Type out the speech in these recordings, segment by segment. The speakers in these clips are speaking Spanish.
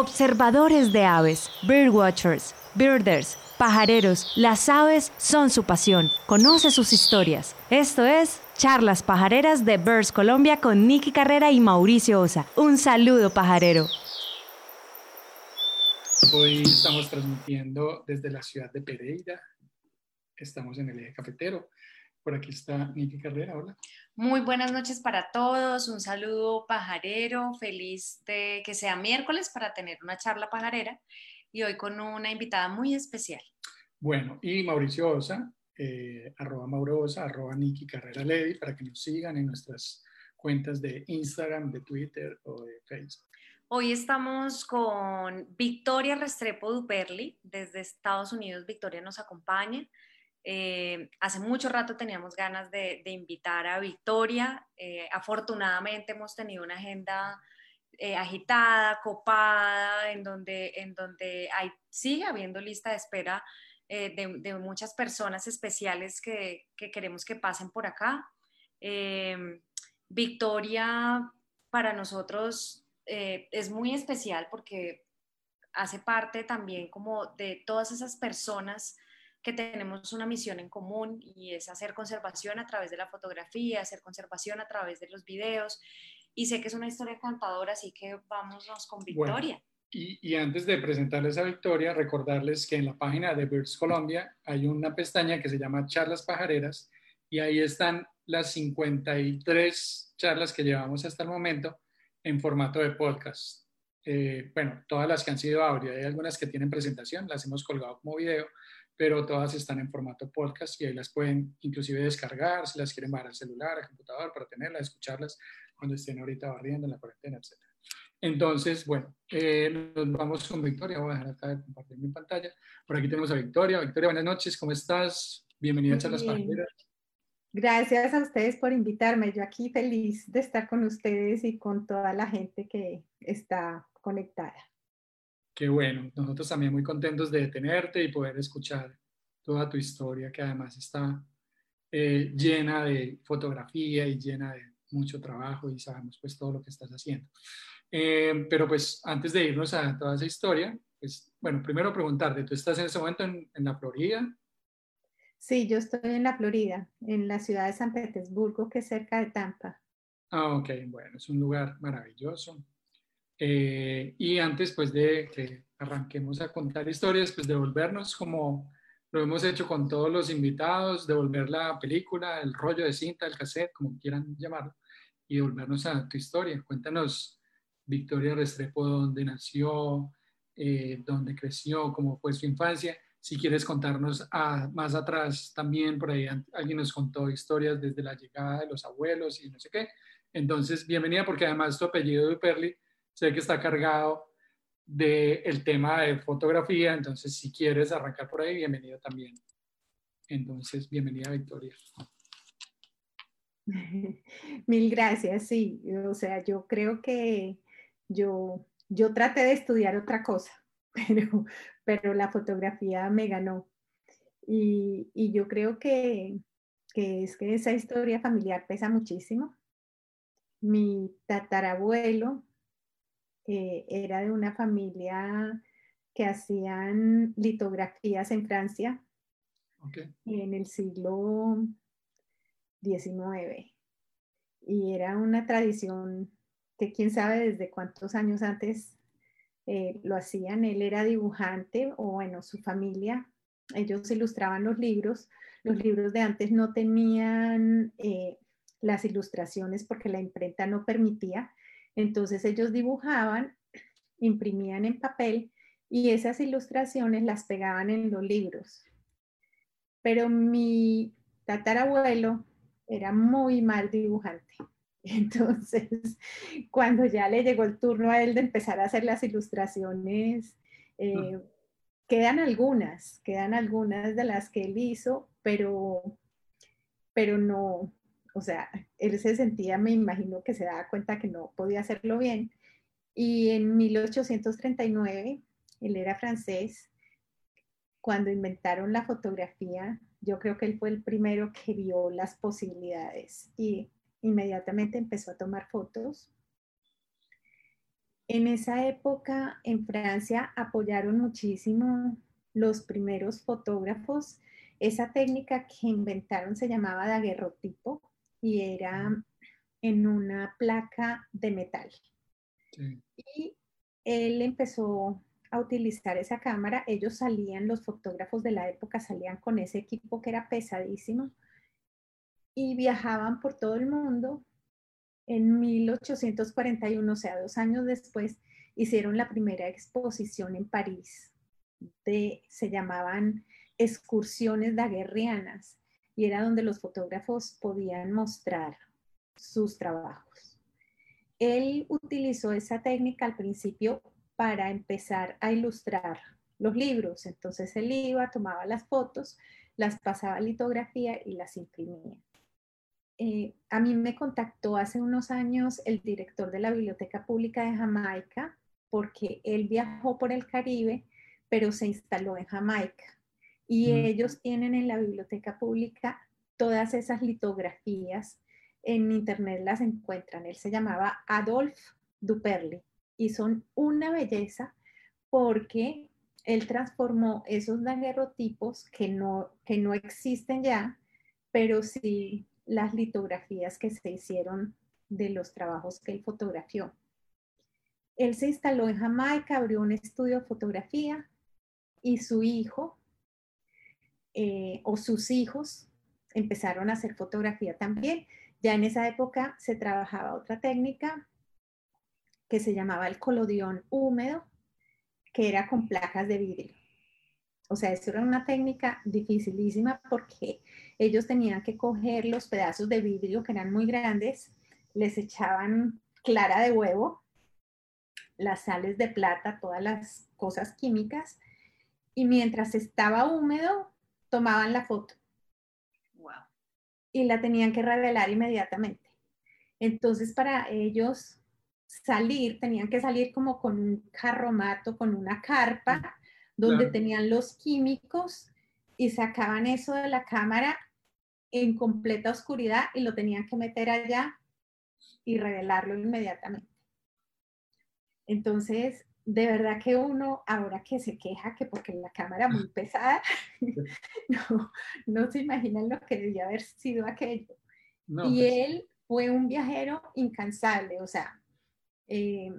Observadores de aves, birdwatchers, birders, pajareros, las aves son su pasión. Conoce sus historias. Esto es Charlas Pajareras de Birds Colombia con Nicky Carrera y Mauricio Osa. Un saludo pajarero. Hoy estamos transmitiendo desde la ciudad de Pereira. Estamos en el eje cafetero. Por aquí está Nicky Carrera, hola. Muy buenas noches para todos, un saludo pajarero, feliz de que sea miércoles para tener una charla pajarera y hoy con una invitada muy especial. Bueno, y Mauricio Osa, eh, arroba Mauro Osa, arroba Nicky Carrera Lady, para que nos sigan en nuestras cuentas de Instagram, de Twitter o de Facebook. Hoy estamos con Victoria Restrepo Duperli, desde Estados Unidos. Victoria nos acompaña. Eh, hace mucho rato teníamos ganas de, invitar a Victoria. Eh, afortunadamente hemos tenido una agenda eh, agitada, copada, en donde, en donde hay, sigue habiendo lista de espera de, muchas personas especiales que, que, queremos que pasen por acá. Victoria para nosotros es muy especial porque hace parte también como de todas esas personas que tenemos una misión en común y es hacer conservación a través de la fotografía, hacer conservación a través de los videos. Y sé que es una historia encantadora, así que vámonos con Victoria. y, y, antes de presentarles a Victoria, recordarles que en la página de Birds Colombia hay una pestaña que se llama Charlas Pajareras y ahí están las 53 charlas que llevamos hasta el momento en formato de podcast. Eh, bueno, todas las que han sido audio, hay algunas que tienen presentación, las hemos colgado como video, pero todas están en formato podcast y ahí las pueden inclusive descargar si las quieren bajar al celular, al computador, para tenerlas, escucharlas cuando estén ahorita barriendo en la cuarentena, etc. Entonces, bueno, eh, nos vamos con Victoria. Voy a dejar acá de compartir mi pantalla. Por aquí tenemos a Victoria. Victoria, buenas noches. ¿Cómo estás? Bienvenida a Charlas Pajareras. Gracias a ustedes por invitarme. Yo aquí feliz de estar con ustedes y con toda la gente que está conectada. Qué bueno, nosotros también muy contentos de tenerte y poder escuchar toda tu historia, que además está eh, llena de fotografía y llena de mucho trabajo y sabemos pues todo lo que estás haciendo. Eh, pero pues antes de irnos a toda esa historia, pues bueno, primero preguntarte, ¿tú estás en ese momento en, en la Florida? Sí, yo estoy en la Florida, en la ciudad de San Petersburgo, que es cerca de Tampa. Ah, ok, bueno, es un lugar maravilloso. Eh, y antes pues de que arranquemos a contar historias, pues devolvernos como lo hemos hecho con todos los invitados, devolver la película, el rollo de cinta, el cassette, como quieran llamarlo, y devolvernos a tu historia. Cuéntanos, Victoria Restrepo, dónde nació, eh, dónde creció, cómo fue su infancia. Si quieres contarnos más atrás también, por ahí alguien nos contó historias desde la llegada de los abuelos y no sé qué. Entonces, bienvenida porque además tu apellido de Perli sé que está cargado del tema de fotografía, entonces si quieres arrancar por ahí, bienvenido también. Entonces, bienvenida Victoria. Mil gracias, sí. O sea, yo creo que yo, yo traté de estudiar otra cosa, pero, pero la fotografía me ganó. Y, y yo creo que, que es que esa historia familiar pesa muchísimo. Mi tatarabuelo era de una familia que hacían litografías en Francia en el siglo XIX. Y era una tradición que quién sabe desde cuántos años antes eh, lo hacían. Él era dibujante, o bueno, su familia, ellos ilustraban los libros. Los libros de antes no tenían eh, las ilustraciones porque la imprenta no permitía. Entonces ellos dibujaban, imprimían en papel y esas ilustraciones las pegaban en los libros. Pero mi tatarabuelo era muy mal dibujante. Entonces, cuando ya le llegó el turno a él de empezar a hacer las ilustraciones, eh, quedan algunas, quedan algunas de las que él hizo, pero, pero no, o sea, él se sentía, me imagino que se daba cuenta que no podía hacerlo bien. Y en 1839, él era francés, cuando inventaron la fotografía, yo creo que él fue el primero que vio las posibilidades y inmediatamente empezó a tomar fotos. En esa época en Francia apoyaron muchísimo los primeros fotógrafos. Esa técnica que inventaron se llamaba daguerrotipo y era en una placa de metal. Y él empezó a utilizar esa cámara. Ellos salían, los fotógrafos de la época salían con ese equipo que era pesadísimo y viajaban por todo el mundo. En 1841, o sea, dos años después, hicieron la primera exposición en París. De, se llamaban excursiones daguerrianas y era donde los fotógrafos podían mostrar sus trabajos. Él utilizó esa técnica al principio para empezar a ilustrar los libros. Entonces él iba, tomaba las fotos, las pasaba a litografía y las imprimía. Eh, a mí me contactó hace unos años el director de la Biblioteca Pública de Jamaica porque él viajó por el Caribe, pero se instaló en Jamaica. Y ellos tienen en la Biblioteca Pública todas esas litografías. En internet las encuentran. Él se llamaba Adolf Duperli y son una belleza porque él transformó esos daguerrotipos que no, que no existen ya, pero sí las litografías que se hicieron de los trabajos que él fotografió. Él se instaló en Jamaica, abrió un estudio de fotografía y su hijo eh, o sus hijos empezaron a hacer fotografía también. Ya en esa época se trabajaba otra técnica que se llamaba el colodión húmedo, que era con placas de vidrio. O sea, eso era una técnica dificilísima porque ellos tenían que coger los pedazos de vidrio que eran muy grandes, les echaban clara de huevo, las sales de plata, todas las cosas químicas, y mientras estaba húmedo, tomaban la foto. Wow. Y la tenían que revelar inmediatamente. Entonces, para ellos salir, tenían que salir como con un carromato, con una carpa donde tenían los químicos y sacaban eso de la cámara en completa oscuridad y lo tenían que meter allá y revelarlo inmediatamente. Entonces, de verdad que uno, ahora que se queja que porque la cámara muy pesada, no, no se imaginan lo que debía haber sido aquello. y pues él fue un viajero incansable, o sea, eh,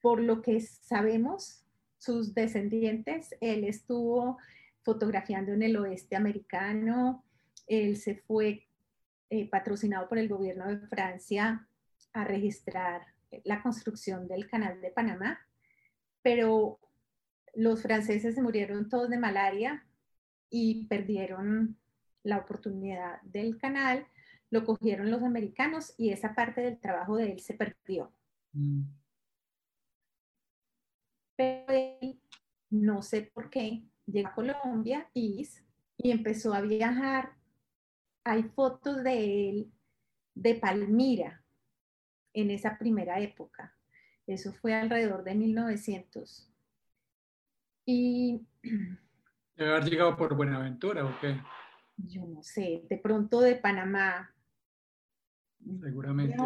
por lo que sabemos, sus descendientes. Él estuvo fotografiando en el oeste americano, él se fue eh, patrocinado por el gobierno de Francia a registrar la construcción del canal de Panamá, pero los franceses se murieron todos de malaria y perdieron la oportunidad del canal, lo cogieron los americanos y esa parte del trabajo de él se perdió. Mm pero él, no sé por qué, llegó a Colombia y, y empezó a viajar. Hay fotos de él de Palmira en esa primera época. Eso fue alrededor de 1900. Y... ¿Debe haber llegado por Buenaventura o qué? Yo no sé, de pronto de Panamá. Seguramente.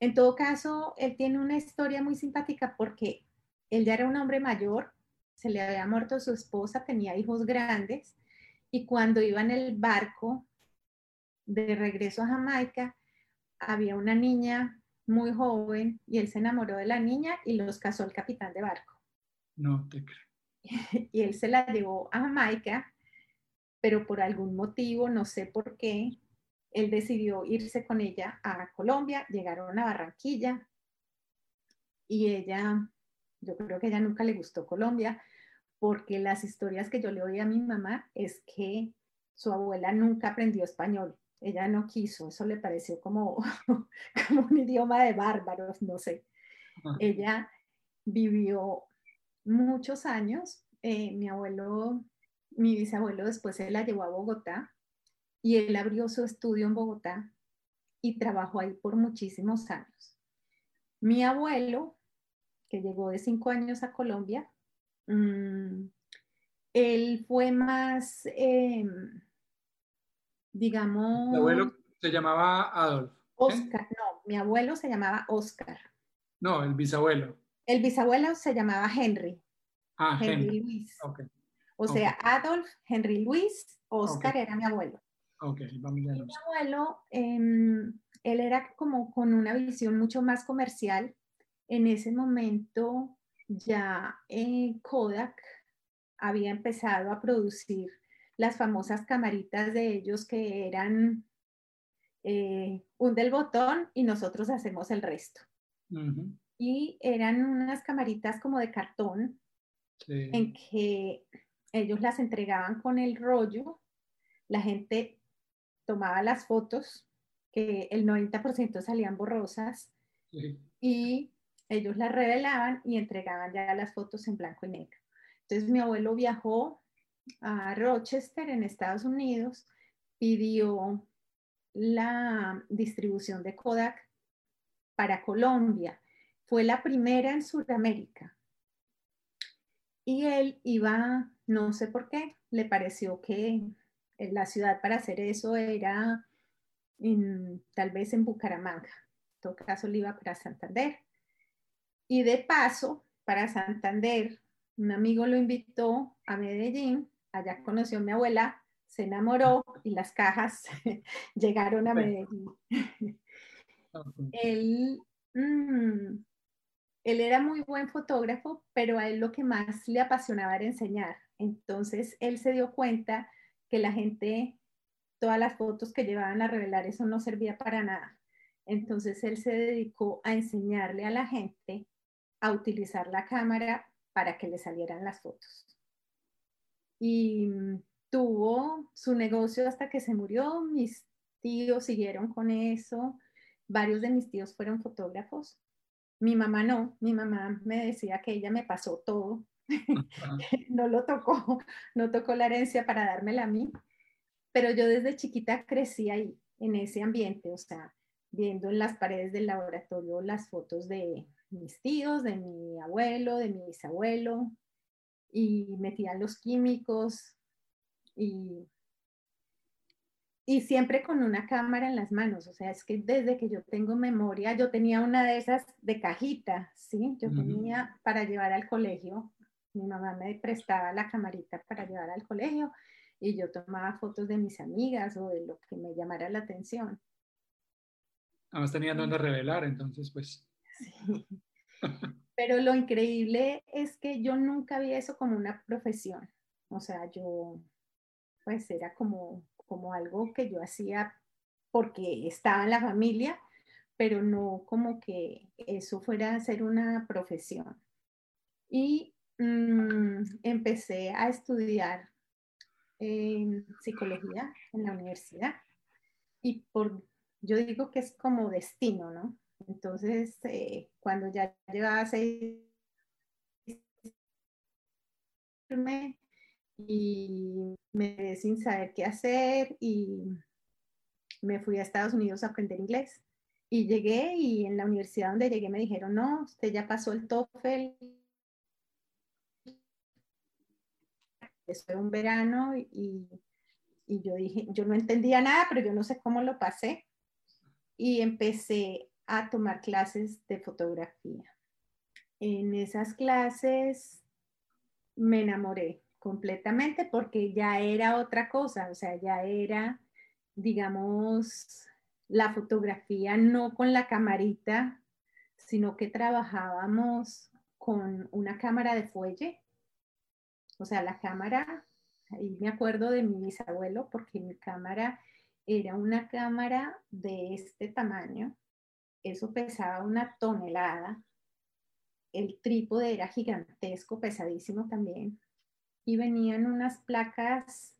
en todo caso, él tiene una historia muy simpática porque él ya era un hombre mayor, se le había muerto su esposa, tenía hijos grandes, y cuando iba en el barco de regreso a Jamaica, había una niña muy joven y él se enamoró de la niña y los casó el capitán de barco. No te creo. Y él se la llevó a Jamaica, pero por algún motivo, no sé por qué, él decidió irse con ella a Colombia, llegaron a Barranquilla y ella yo creo que ella nunca le gustó Colombia, porque las historias que yo le oí a mi mamá es que su abuela nunca aprendió español. Ella no quiso, eso le pareció como, como un idioma de bárbaros, no sé. Ella vivió muchos años. Eh, mi abuelo, mi bisabuelo después se la llevó a Bogotá y él abrió su estudio en Bogotá y trabajó ahí por muchísimos años. Mi abuelo que llegó de cinco años a Colombia, mm, él fue más, em, digamos... Mi abuelo se llamaba Adolf. Oscar, no, mi abuelo se llamaba Oscar. No, el bisabuelo. El bisabuelo se llamaba Henry. Ah, Henry, Henry. Luis. Ok, O sea, Adolf, Henry Luis, Oscar era mi abuelo. ok, vamos ya. Y mi abuelo, em, él era como con una visión mucho más comercial. En ese momento ya eh, Kodak había empezado a producir las famosas camaritas de ellos que eran eh, un del botón y nosotros hacemos el resto. Y eran unas camaritas como de cartón sí. en que ellos las entregaban con el rollo, la gente tomaba las fotos, que el 90% salían borrosas, sí. y ellos las revelaban y entregaban ya las fotos en blanco y negro. Entonces mi abuelo viajó a Rochester, en Estados Unidos, pidió la distribución de Kodak para Colombia. Fue la primera en Sudamérica. Y él iba, no sé por qué, le pareció que la ciudad para hacer eso era tal vez en Bucaramanga. En todo caso, le iba para Santander. Y de paso, para Santander, un amigo lo invitó a Medellín, allá conoció a mi abuela, se enamoró y las cajas llegaron a. Medellín. Él, mm, él era muy buen fotógrafo, pero a él lo que más le apasionaba era enseñar. Entonces, él se dio cuenta que la gente, todas las fotos que llevaban a revelar, eso no servía para nada. Entonces, él se dedicó a enseñarle a la gente a utilizar la cámara para que le salieran las fotos. Y mm, tuvo su negocio hasta que se murió. Mis tíos siguieron con eso. Varios de mis tíos fueron fotógrafos. Mi mamá no. Mi mamá me decía que ella me pasó todo. No lo tocó, no tocó la herencia para dármela a mí. Pero yo desde chiquita crecí ahí, en ese ambiente, o sea, viendo en las paredes del laboratorio las fotos de mis tíos, de mi abuelo, de mi bisabuelo, y metían los químicos y, y siempre con una cámara en las manos. O sea, es que desde que yo tengo memoria, yo tenía una de esas de cajita, ¿sí? Yo Ujú. tenía para llevar al colegio. Mi mamá me prestaba la camarita para llevar al colegio y yo tomaba fotos de mis amigas o de lo que me llamara la atención. Además tenían donde revelar, entonces pues. Sí. Pero lo increíble es que yo nunca vi eso como una profesión. O sea, yo, pues era como, como algo que yo hacía porque estaba en la familia, pero no como que eso fuera a ser una profesión. Y mm, empecé a estudiar eh, psicología en la universidad. Y por, yo digo que es como destino, ¿no? Entonces, eh, cuando ya llevaba seis y me quedé sin saber qué hacer y me fui a Estados Unidos a aprender inglés. Y llegué y en la universidad donde llegué me dijeron, no, usted ya pasó el TOEFL. Eso fue un verano y, y yo dije, yo no entendía nada, pero yo no sé cómo lo pasé. Y empecé a tomar clases de fotografía. En esas clases me enamoré completamente porque ya era otra cosa, o sea, ya era, digamos, la fotografía no con la camarita, sino que trabajábamos con una cámara de fuelle. O sea, la cámara, ahí me acuerdo de mi bisabuelo porque mi cámara era una cámara de este tamaño, eso pesaba una tonelada, el trípode era gigantesco, pesadísimo también, y venían unas placas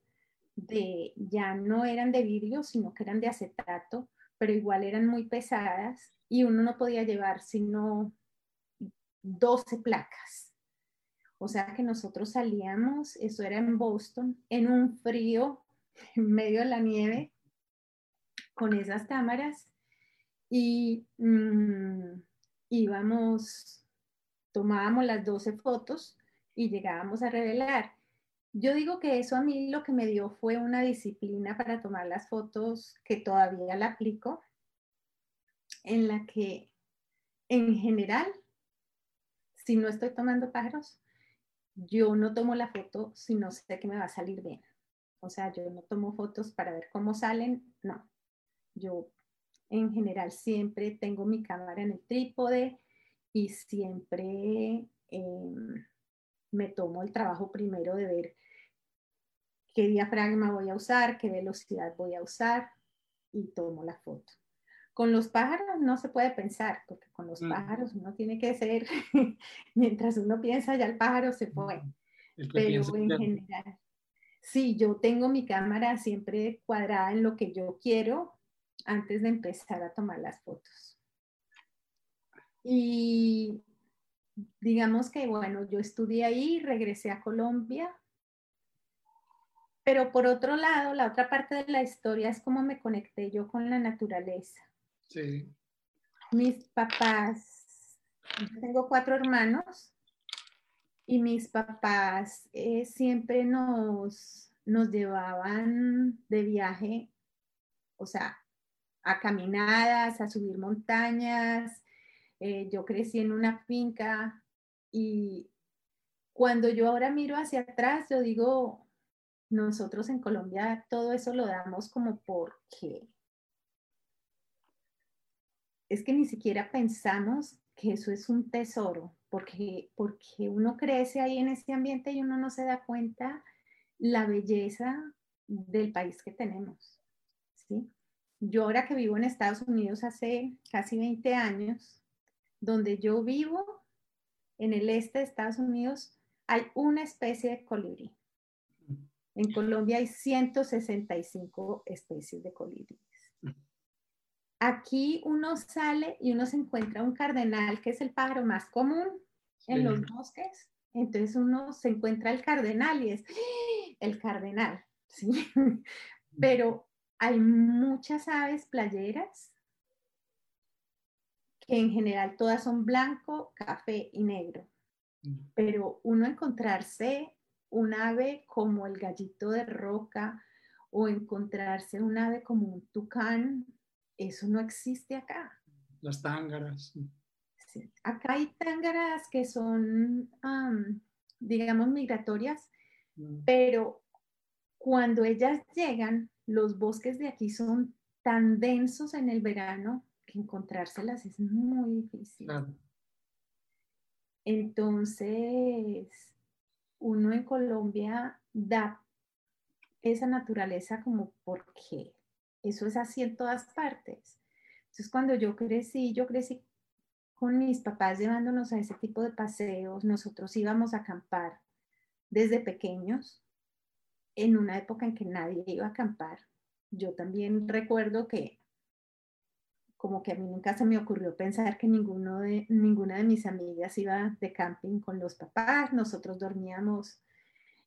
de, ya no eran de vidrio, sino que eran de acetato, pero igual eran muy pesadas y uno no podía llevar sino 12 placas. O sea que nosotros salíamos, eso era en Boston, en un frío, en medio de la nieve, con esas cámaras y íbamos, tomábamos las 12 fotos y llegábamos a revelar. Yo digo que eso a mí lo que me dio fue una disciplina para tomar las fotos que todavía la aplico, en la que en general si no estoy tomando pájaros, yo no tomo la foto si no sé que me va a salir bien. O sea, yo no tomo fotos para ver cómo salen, no. Yo en general siempre tengo mi cámara en el trípode y siempre em, me tomo el trabajo primero de ver qué diafragma voy a usar, qué velocidad voy a usar y tomo la foto. Con los pájaros no se puede pensar, porque con los pájaros uno tiene que ser, mientras uno piensa ya el pájaro se fue. Pero en general, sí, yo tengo mi cámara siempre cuadrada en lo que yo quiero antes de empezar a tomar las fotos. Y digamos que, bueno, yo estudié ahí, regresé a Colombia, pero por otro lado, la otra parte de la historia es cómo me conecté yo con la naturaleza. Sí. Mis papás, tengo cuatro hermanos y mis papás eh, siempre nos, nos llevaban de viaje, o sea, a caminadas, a subir montañas. Eh, yo crecí en una finca y cuando yo ahora miro hacia atrás, yo digo, nosotros en Colombia todo eso lo damos como porque es que ni siquiera pensamos que eso es un tesoro, porque, porque uno crece ahí en ese ambiente y uno no se da cuenta la belleza del país que tenemos. ¿sí? Yo ahora que vivo en Estados Unidos hace casi 20 años, donde yo vivo, en el este de Estados Unidos, hay una especie de colibrí. En Colombia hay 165 especies de colibrí. Aquí uno sale y uno se encuentra un cardenal, que es el pájaro más común en los bosques. Entonces uno se encuentra el cardenal y es ¡Ah! el cardenal, ¿sí? Pero hay muchas aves playeras que en general todas son blanco, café y negro. Pero uno encontrarse un ave como el gallito de roca o encontrarse un ave como un tucán eso no existe acá. Las tángaras. Sí. Acá hay tángaras que son, digamos, migratorias, mm. pero cuando ellas llegan, los bosques de aquí son tan densos en el verano que encontrárselas es muy difícil. Entonces, uno en Colombia da esa naturaleza como porque eso es así en todas partes. Entonces, cuando yo crecí, yo crecí con mis papás llevándonos a ese tipo de paseos. Nosotros íbamos a acampar desde pequeños, en una época en que nadie iba a acampar. Yo también recuerdo que como que a mí nunca se me ocurrió pensar que ninguno de, ninguna de mis amigas iba de camping con los papás. Nosotros dormíamos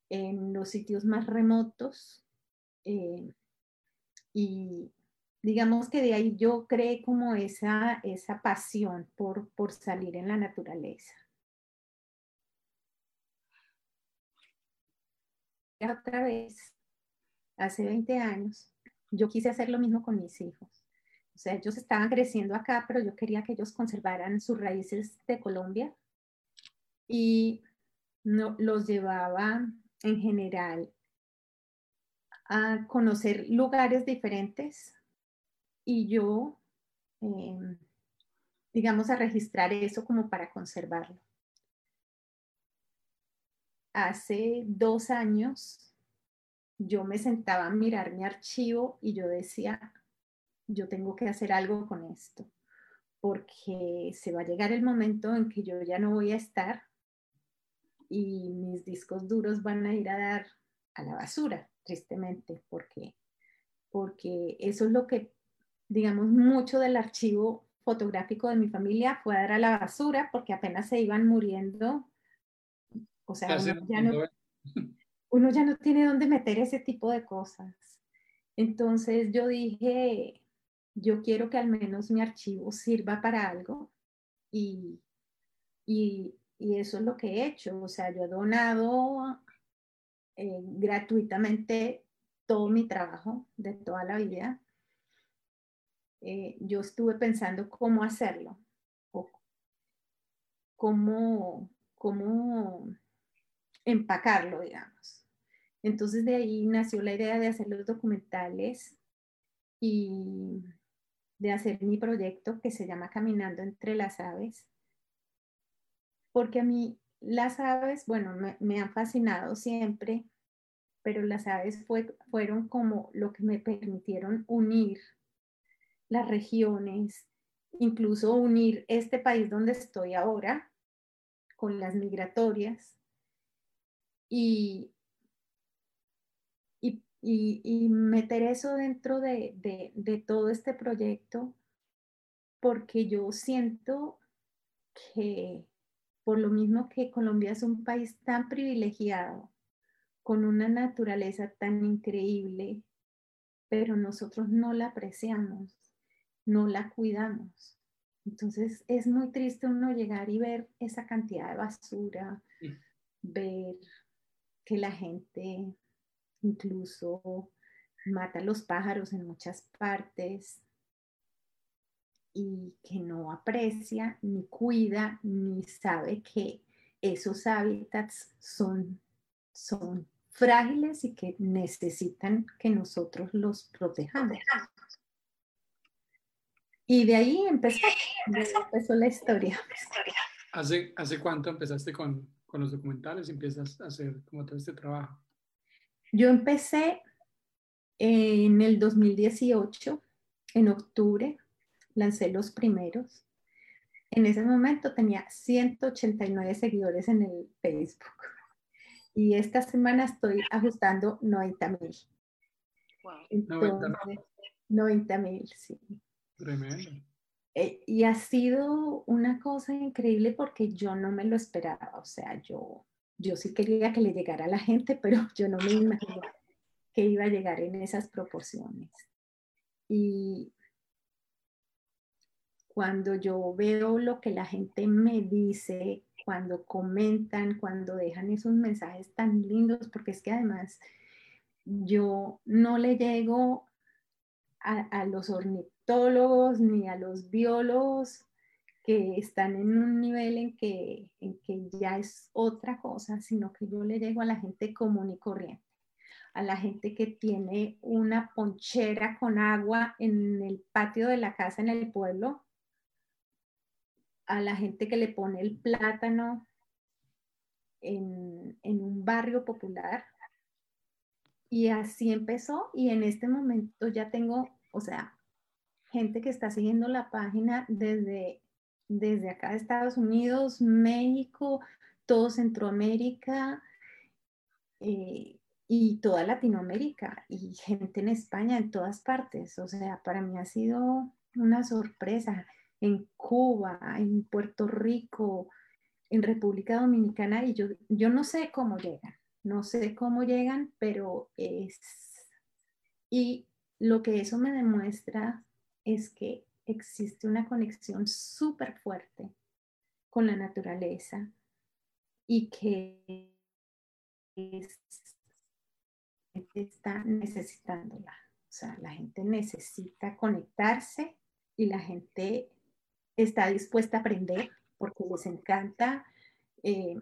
en los sitios más remotos. Eh, y digamos que de ahí yo creé como esa, esa pasión por, por salir en la naturaleza. Otra vez, hace 20 años, yo quise hacer lo mismo con mis hijos. O sea, ellos estaban creciendo acá, pero yo quería que ellos conservaran sus raíces de Colombia y no, los llevaba en general a conocer lugares diferentes y yo, em, digamos, a registrar eso como para conservarlo. Hace dos años yo me sentaba a mirar mi archivo y yo decía, yo tengo que hacer algo con esto, porque se va a llegar el momento en que yo ya no voy a estar y mis discos duros van a ir a dar a la basura tristemente, porque, porque eso es lo que, digamos, mucho del archivo fotográfico de mi familia fue a dar a la basura porque apenas se iban muriendo. O sea, uno ya, no, uno ya no tiene dónde meter ese tipo de cosas. Entonces yo dije, yo quiero que al menos mi archivo sirva para algo y, y, y eso es lo que he hecho. O sea, yo he donado eh, gratuitamente todo mi trabajo de toda la vida. Eh, yo estuve pensando cómo hacerlo. cómo, cómo empacarlo, digamos. Entonces de ahí nació la idea de hacer los documentales y de hacer mi proyecto que se llama Caminando entre las aves, porque a mí las aves, bueno, me, han fascinado siempre, pero las aves fueron como lo que me permitieron unir las regiones, incluso unir este país donde estoy ahora con las migratorias y, y, meter eso dentro de, de todo este proyecto porque yo siento que por lo mismo que Colombia es un país tan privilegiado, con una naturaleza tan increíble, pero nosotros no la apreciamos, no la cuidamos. Entonces es muy triste uno llegar y ver esa cantidad de basura, ver que la gente incluso mata a los pájaros en muchas partes, y que no aprecia, ni cuida, ni sabe que esos hábitats son, son frágiles y que necesitan que nosotros los protejamos. Y de ahí empezó, empezó la historia. ¿Hace, ¿Hace cuánto empezaste con, con los documentales empiezas a hacer como todo este trabajo? Yo empecé en el 2018, en octubre, lancé los primeros. En ese momento tenía 189 seguidores en el Facebook y esta semana estoy ajustando 90 mil. Wow. 90 mil, sí. Tremendo. Eh, y ha sido una cosa increíble porque yo no me lo esperaba. O sea, yo, yo sí quería que le llegara a la gente, pero yo no me imaginé que iba a llegar en esas proporciones. Y, cuando yo veo lo que la gente me dice, cuando comentan, cuando dejan esos mensajes tan lindos, porque es que además yo no le llego a, los ornitólogos ni a los biólogos que están en un nivel en que, en que ya es otra cosa, sino que yo le llego a la gente común y corriente, a la gente que tiene una ponchera con agua en el patio de la casa en el pueblo a la gente que le pone el plátano en, un barrio popular. Y así empezó y en este momento ya tengo, o sea, gente que está siguiendo la página desde, desde acá Estados Unidos, México, todo Centroamérica eh, y toda Latinoamérica y gente en España, en todas partes. O sea, para mí ha sido una sorpresa en Cuba, en Puerto Rico, en República Dominicana, y yo, yo no sé cómo llegan, no sé cómo llegan, pero es... Y lo que eso me demuestra es que existe una conexión súper fuerte con la naturaleza y que está necesitándola. O sea, la gente necesita conectarse y la gente está dispuesta a aprender porque les encanta eh,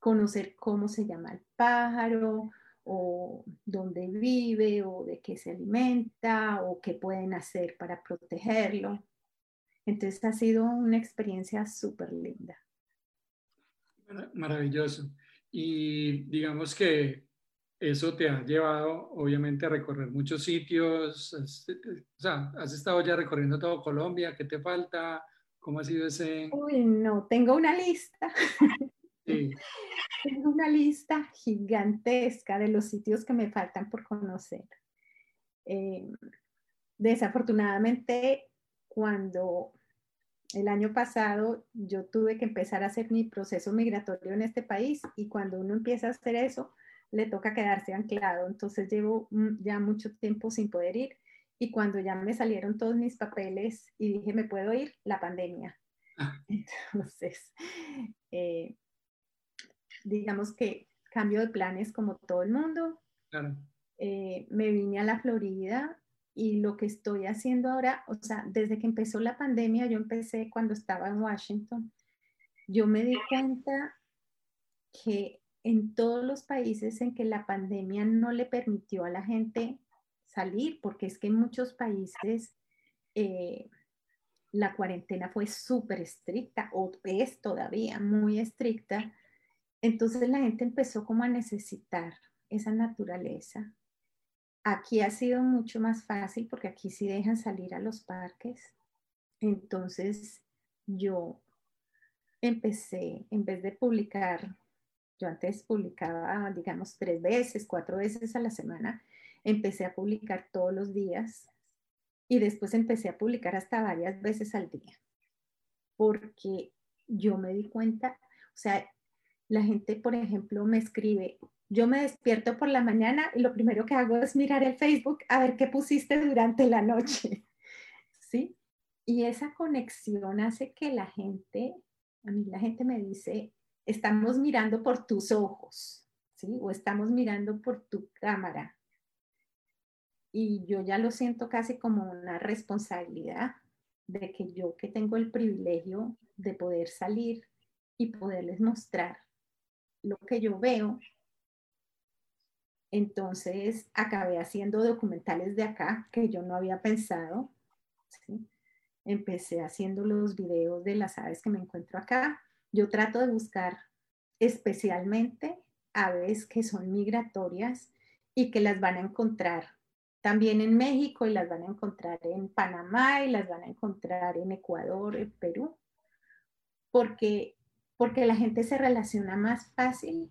conocer cómo se llama el pájaro o dónde vive o de qué se alimenta o qué pueden hacer para protegerlo. Entonces ha sido una experiencia súper linda. Maravilloso. Y digamos que eso te ha llevado obviamente a recorrer muchos sitios. O sea, has estado ya recorriendo todo Colombia. ¿Qué te falta? ¿Cómo ha sido ese? Uy, no, tengo una lista. Sí. tengo una lista gigantesca de los sitios que me faltan por conocer. Eh, desafortunadamente, cuando el año pasado yo tuve que empezar a hacer mi proceso migratorio en este país y cuando uno empieza a hacer eso, le toca quedarse anclado. Entonces llevo ya mucho tiempo sin poder ir y cuando ya me salieron todos mis papeles y dije, me puedo ir, la pandemia. Ah. Entonces, eh, digamos que cambio de planes como todo el mundo. Eh, me vine a la Florida y lo que estoy haciendo ahora, o sea, desde que empezó la pandemia, yo empecé cuando estaba en Washington yo me di cuenta que en todos los países en que la pandemia no le permitió a la gente salir, porque es que en muchos países eh, la cuarentena fue súper estricta o es todavía muy estricta, entonces la gente empezó como a necesitar esa naturaleza. Aquí ha sido mucho más fácil porque aquí sí dejan salir a los parques. Entonces yo empecé, en vez de publicar, yo antes publicaba, digamos, tres veces, cuatro veces a la semana, empecé a publicar todos los días y después empecé a publicar hasta varias veces al día, porque yo me di cuenta, o sea, la gente, por ejemplo, me escribe, yo me despierto por la mañana y lo primero que hago es mirar el Facebook a ver qué pusiste durante la noche, ¿sí? Y esa conexión hace que la gente, a mí la gente me dice, estamos mirando por tus ojos, ¿sí? O estamos mirando por tu cámara, y yo ya lo siento casi como una responsabilidad de que yo que tengo el privilegio de poder salir y poderles mostrar lo que yo veo, entonces acabé haciendo documentales de acá que yo no había pensado. Empecé haciendo los videos de las aves que me encuentro acá. Yo trato de buscar especialmente aves que son migratorias y que las van a encontrar también en México y las van a encontrar en Panamá y las van a encontrar en Ecuador, en Perú, porque, porque la gente se relaciona más fácil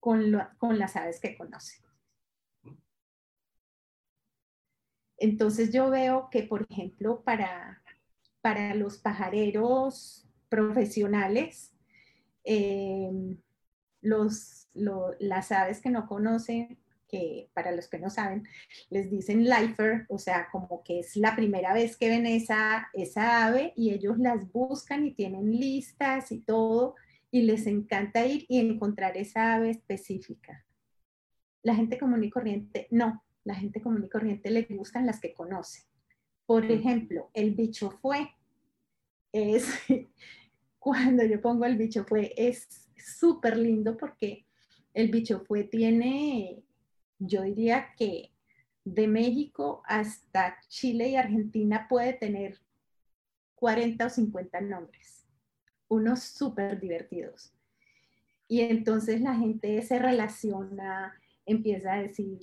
con, las aves que conoce. Entonces yo veo que, por ejemplo, para, los pajareros profesionales, eh, las aves que no conocen para los que no saben, les dicen lifer, o sea, como que es la primera vez que ven esa, esa ave y ellos las buscan y tienen listas y todo, y les encanta ir y encontrar esa ave específica. La gente común y corriente, no, la gente común y corriente le gustan las que conoce. Por ejemplo, el bicho fue, es, cuando yo pongo el bicho fue, es súper lindo porque el bicho fue tiene yo diría que de México hasta Chile y Argentina puede tener 40 o 50 nombres, unos súper divertidos. Y entonces la gente se relaciona, empieza a decir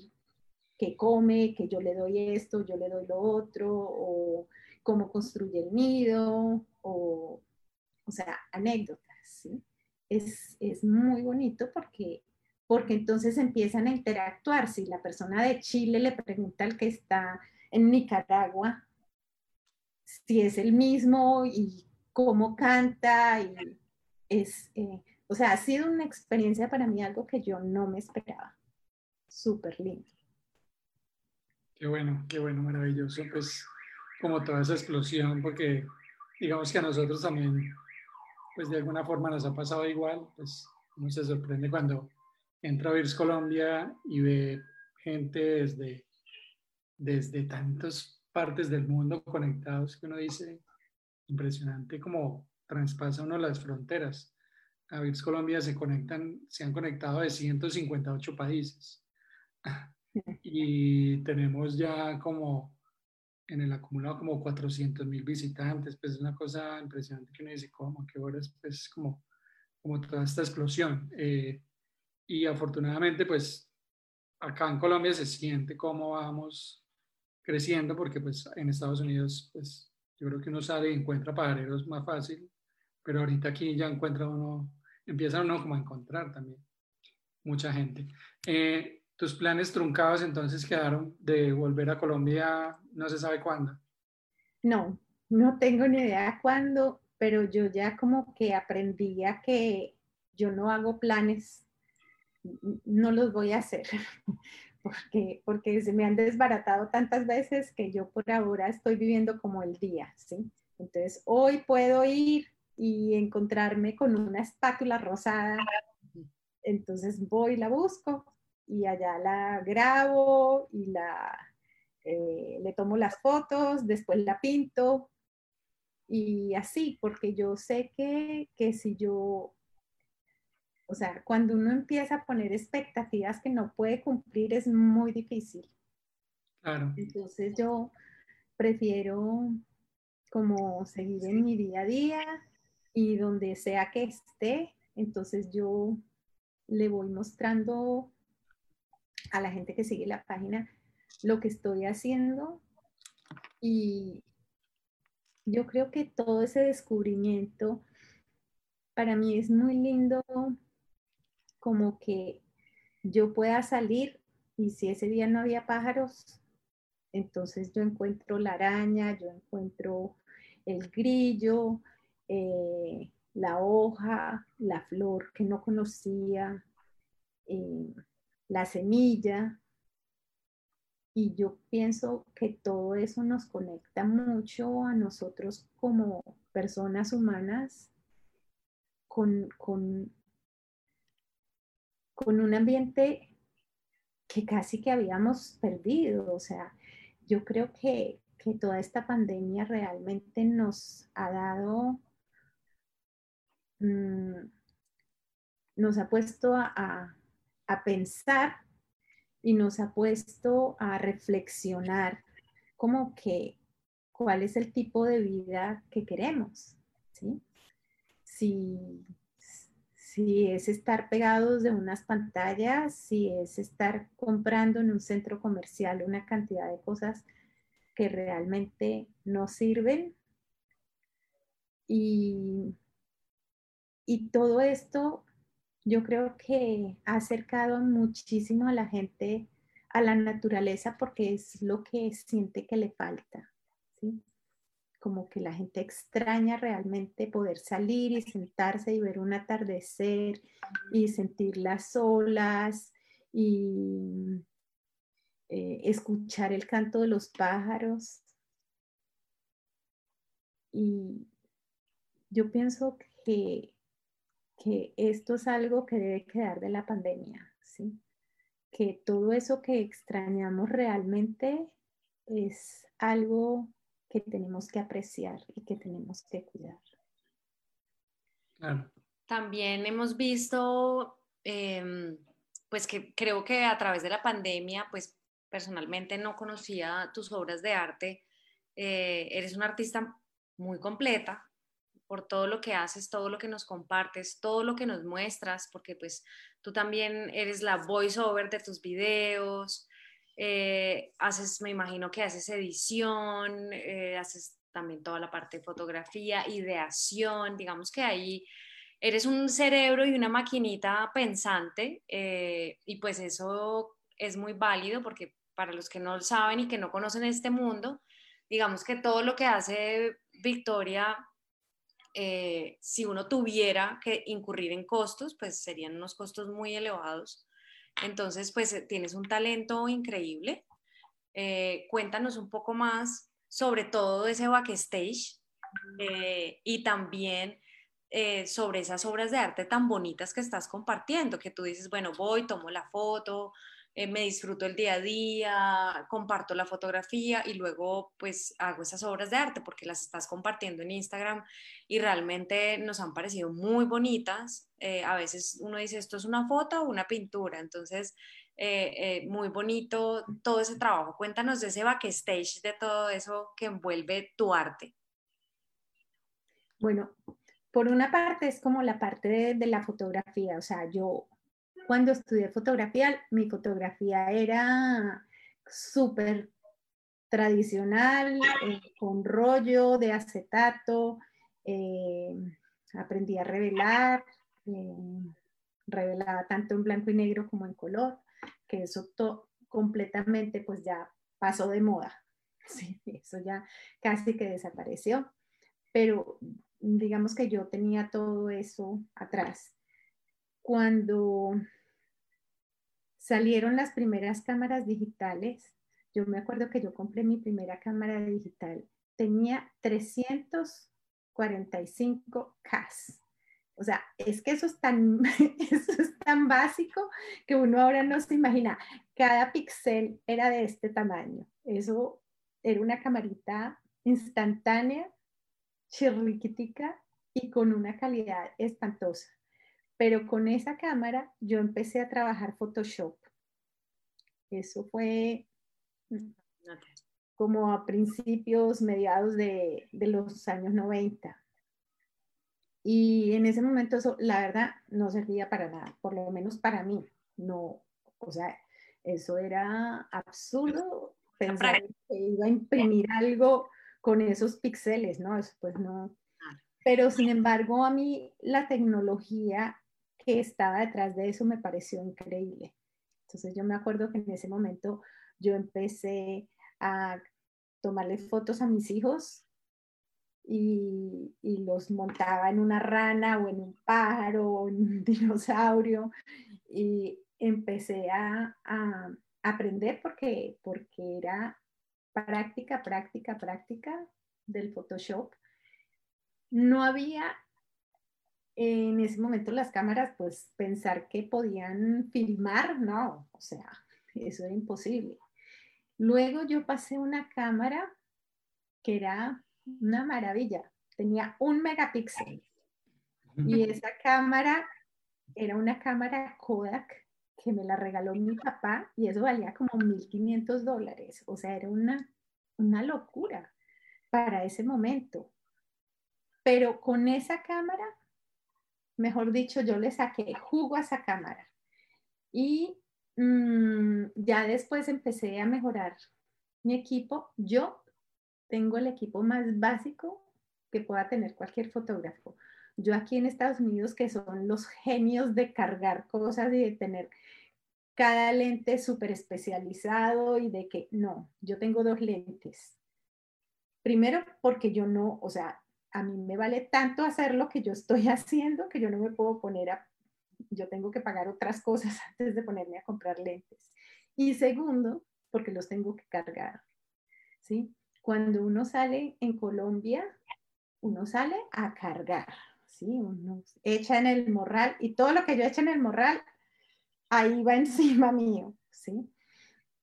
que come, que yo le doy esto, yo le doy lo otro, o cómo construye el nido, o, o sea, anécdotas. ¿sí? Es, es muy bonito porque porque entonces empiezan a interactuar. Si la persona de Chile le pregunta al que está en Nicaragua si es el mismo y cómo canta, y es, eh, o sea, ha sido una experiencia para mí algo que yo no me esperaba. Súper lindo. Qué bueno, qué bueno, maravilloso. Pues como toda esa explosión, porque digamos que a nosotros también, pues de alguna forma nos ha pasado igual, pues uno se sorprende cuando entra a Virs Colombia y ve gente desde, desde tantas partes del mundo conectados que uno dice, impresionante como traspasa uno las fronteras. A Virs Colombia se conectan, se han conectado de 158 países y tenemos ya como en el acumulado como 400 mil visitantes, pues es una cosa impresionante que uno dice, ¿cómo? ¿Qué horas? Pues como, como toda esta explosión. Eh, y afortunadamente, pues acá en Colombia se siente cómo vamos creciendo, porque pues en Estados Unidos, pues yo creo que uno sale y encuentra pajareros más fácil, pero ahorita aquí ya encuentra uno, empieza uno como a encontrar también mucha gente. Eh, tus planes truncados entonces quedaron de volver a Colombia, no se sabe cuándo. No, no tengo ni idea cuándo, pero yo ya como que aprendí a que yo no hago planes no los voy a hacer porque, porque se me han desbaratado tantas veces que yo por ahora estoy viviendo como el día, ¿sí? Entonces, hoy puedo ir y encontrarme con una espátula rosada, entonces voy, la busco y allá la grabo y la, eh, le tomo las fotos, después la pinto y así, porque yo sé que, que si yo, o sea, cuando uno empieza a poner expectativas que no puede cumplir es muy difícil. Claro. Entonces yo prefiero como seguir en mi día a día y donde sea que esté, entonces yo le voy mostrando a la gente que sigue la página lo que estoy haciendo y, yo creo que todo ese descubrimiento para mí es muy lindo como que yo pueda salir y si ese día no había pájaros, entonces yo encuentro la araña, yo encuentro el grillo, eh, la hoja, la flor que no conocía, eh, la semilla, y yo pienso que todo eso nos conecta mucho a nosotros como personas humanas con, con, un ambiente que casi que habíamos perdido. O sea, yo creo que, toda esta pandemia realmente nos ha dado, mm, nos ha puesto a, a pensar y nos ha puesto a reflexionar como que cuál es el tipo de vida que queremos, ¿sí? Si, si es estar pegados de unas pantallas, si es estar comprando en un centro comercial una cantidad de cosas que realmente no sirven. Y, y todo esto yo creo que ha acercado muchísimo a la gente a la naturaleza porque es lo que siente que le falta, ¿sí? Como que la gente extraña realmente poder salir y sentarse y ver un atardecer y sentir las olas y eh, escuchar el canto de los pájaros. Y yo pienso que que esto es algo que debe quedar de la pandemia, ¿sí? Que todo eso que extrañamos realmente es algo que tenemos que apreciar y que tenemos que cuidar. También hemos visto, em, pues que creo que a través de la pandemia, pues personalmente no conocía tus obras de arte. Eh, eres una artista muy completa, por todo lo que haces, todo lo que nos compartes, todo lo que nos muestras, porque pues tú también eres la voiceover de tus videos, eh, haces, me imagino que haces edición, eh, haces también toda la parte de fotografía, ideación, digamos que ahí eres un cerebro y una maquinita pensante eh, y pues eso es muy válido porque para los que no saben y que no conocen este mundo, digamos que todo lo que hace Victoria eh, si uno tuviera que incurrir en costos, pues serían unos costos muy elevados. Entonces, pues eh, tienes un talento increíble. Eh, cuéntanos un poco más sobre todo ese backstage y también sobre esas obras de arte tan bonitas que estás compartiendo, que tú dices, bueno, voy, tomo la foto, eh, me disfruto el día a día, comparto la fotografía y luego pues hago esas obras de arte porque las estás compartiendo en Instagram y realmente nos han parecido muy bonitas. Eh, a veces uno dice esto es una foto o una pintura, entonces eh, muy bonito todo ese trabajo. Cuéntanos de ese backstage, de todo eso que envuelve tu arte. Bueno, por una parte es como la parte de, de la fotografía, o sea, yo cuando estudié fotografía, mi fotografía era súper tradicional, eh, con rollo de acetato, eh, aprendí a revelar, eh, revelaba tanto en blanco y negro como en color, que eso completamente pues ya pasó de moda, eso ya casi que desapareció, pero digamos que yo tenía todo eso atrás. Cuando salieron las primeras cámaras digitales. Yo me acuerdo que yo compré mi primera cámara digital. Tenía 345 K. O sea, es que eso es, tan, eso es tan básico que uno ahora no se imagina. Cada píxel era de este tamaño. Eso era una camarita instantánea chirriquitica y con una calidad espantosa. Pero con esa cámara yo empecé a trabajar Photoshop. Eso fue como a principios, mediados de, de los años 90. Y en ese momento eso, la verdad, no servía para nada, por lo menos para mí. No, o sea, eso era absurdo pensar que iba a imprimir algo con esos píxeles, ¿no? Eso pues no. Pero sin embargo, a mí la tecnología que estaba detrás de eso me pareció increíble. Entonces yo me acuerdo que en ese momento yo empecé a tomarle fotos a mis hijos y, los montaba en una rana o en un pájaro o en un dinosaurio y empecé a, aprender porque, porque era práctica, práctica, práctica del Photoshop. No había en ese momento las cámaras, pues pensar que podían filmar, no, o sea, eso era imposible. Luego yo pasé una cámara que era una maravilla. Tenía un megapíxel. Y esa cámara era una cámara Kodak que me la regaló mi papá y eso valía como 1.500 dólares. O sea, era una, una locura para ese momento. Pero con esa cámara, mejor dicho, yo le saqué jugo a esa cámara. Y mm, ya después empecé a mejorar mi equipo. Yo tengo el equipo más básico que pueda tener cualquier fotógrafo. Yo aquí en Estados Unidos, que son los genios de cargar cosas y de tener cada lente súper especializado y de que no, yo tengo dos lentes. Primero, porque yo no, o sea, a mí me vale tanto hacer lo que yo estoy haciendo que yo no me puedo poner a, yo tengo que pagar otras cosas antes de ponerme a comprar lentes. Y segundo, porque los tengo que cargar, ¿sí? Cuando uno sale en Colombia, uno sale a cargar, ¿sí? Uno echa en el morral y todo lo que yo eche en el morral, ahí va encima mío, ¿sí?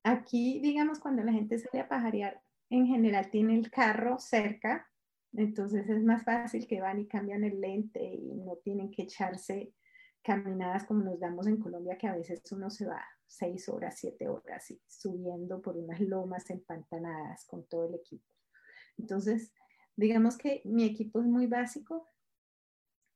Aquí, digamos, cuando la gente sale a pajarear, en general tiene el carro cerca, entonces es más fácil que van y cambian el lente y no tienen que echarse caminadas como nos damos en Colombia, que a veces uno se va seis horas, siete horas y subiendo por unas lomas empantanadas con todo el equipo. Entonces, digamos que mi equipo es muy básico,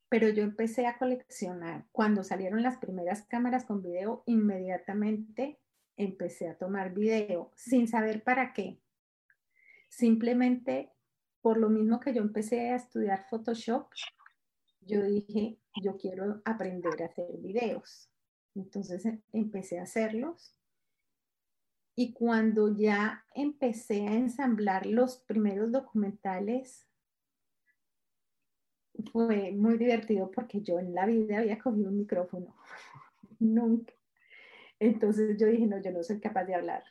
pero yo empecé a coleccionar. Cuando salieron las primeras cámaras con video, inmediatamente empecé a tomar video sin saber para qué. Simplemente por lo mismo que yo empecé a estudiar Photoshop, yo dije, yo quiero aprender a hacer videos. Entonces eh, empecé a hacerlos. Y cuando ya empecé a ensamblar los primeros documentales, fue muy divertido porque yo en la vida había cogido un micrófono. Nunca. Entonces yo dije, no, yo no soy capaz de hablar,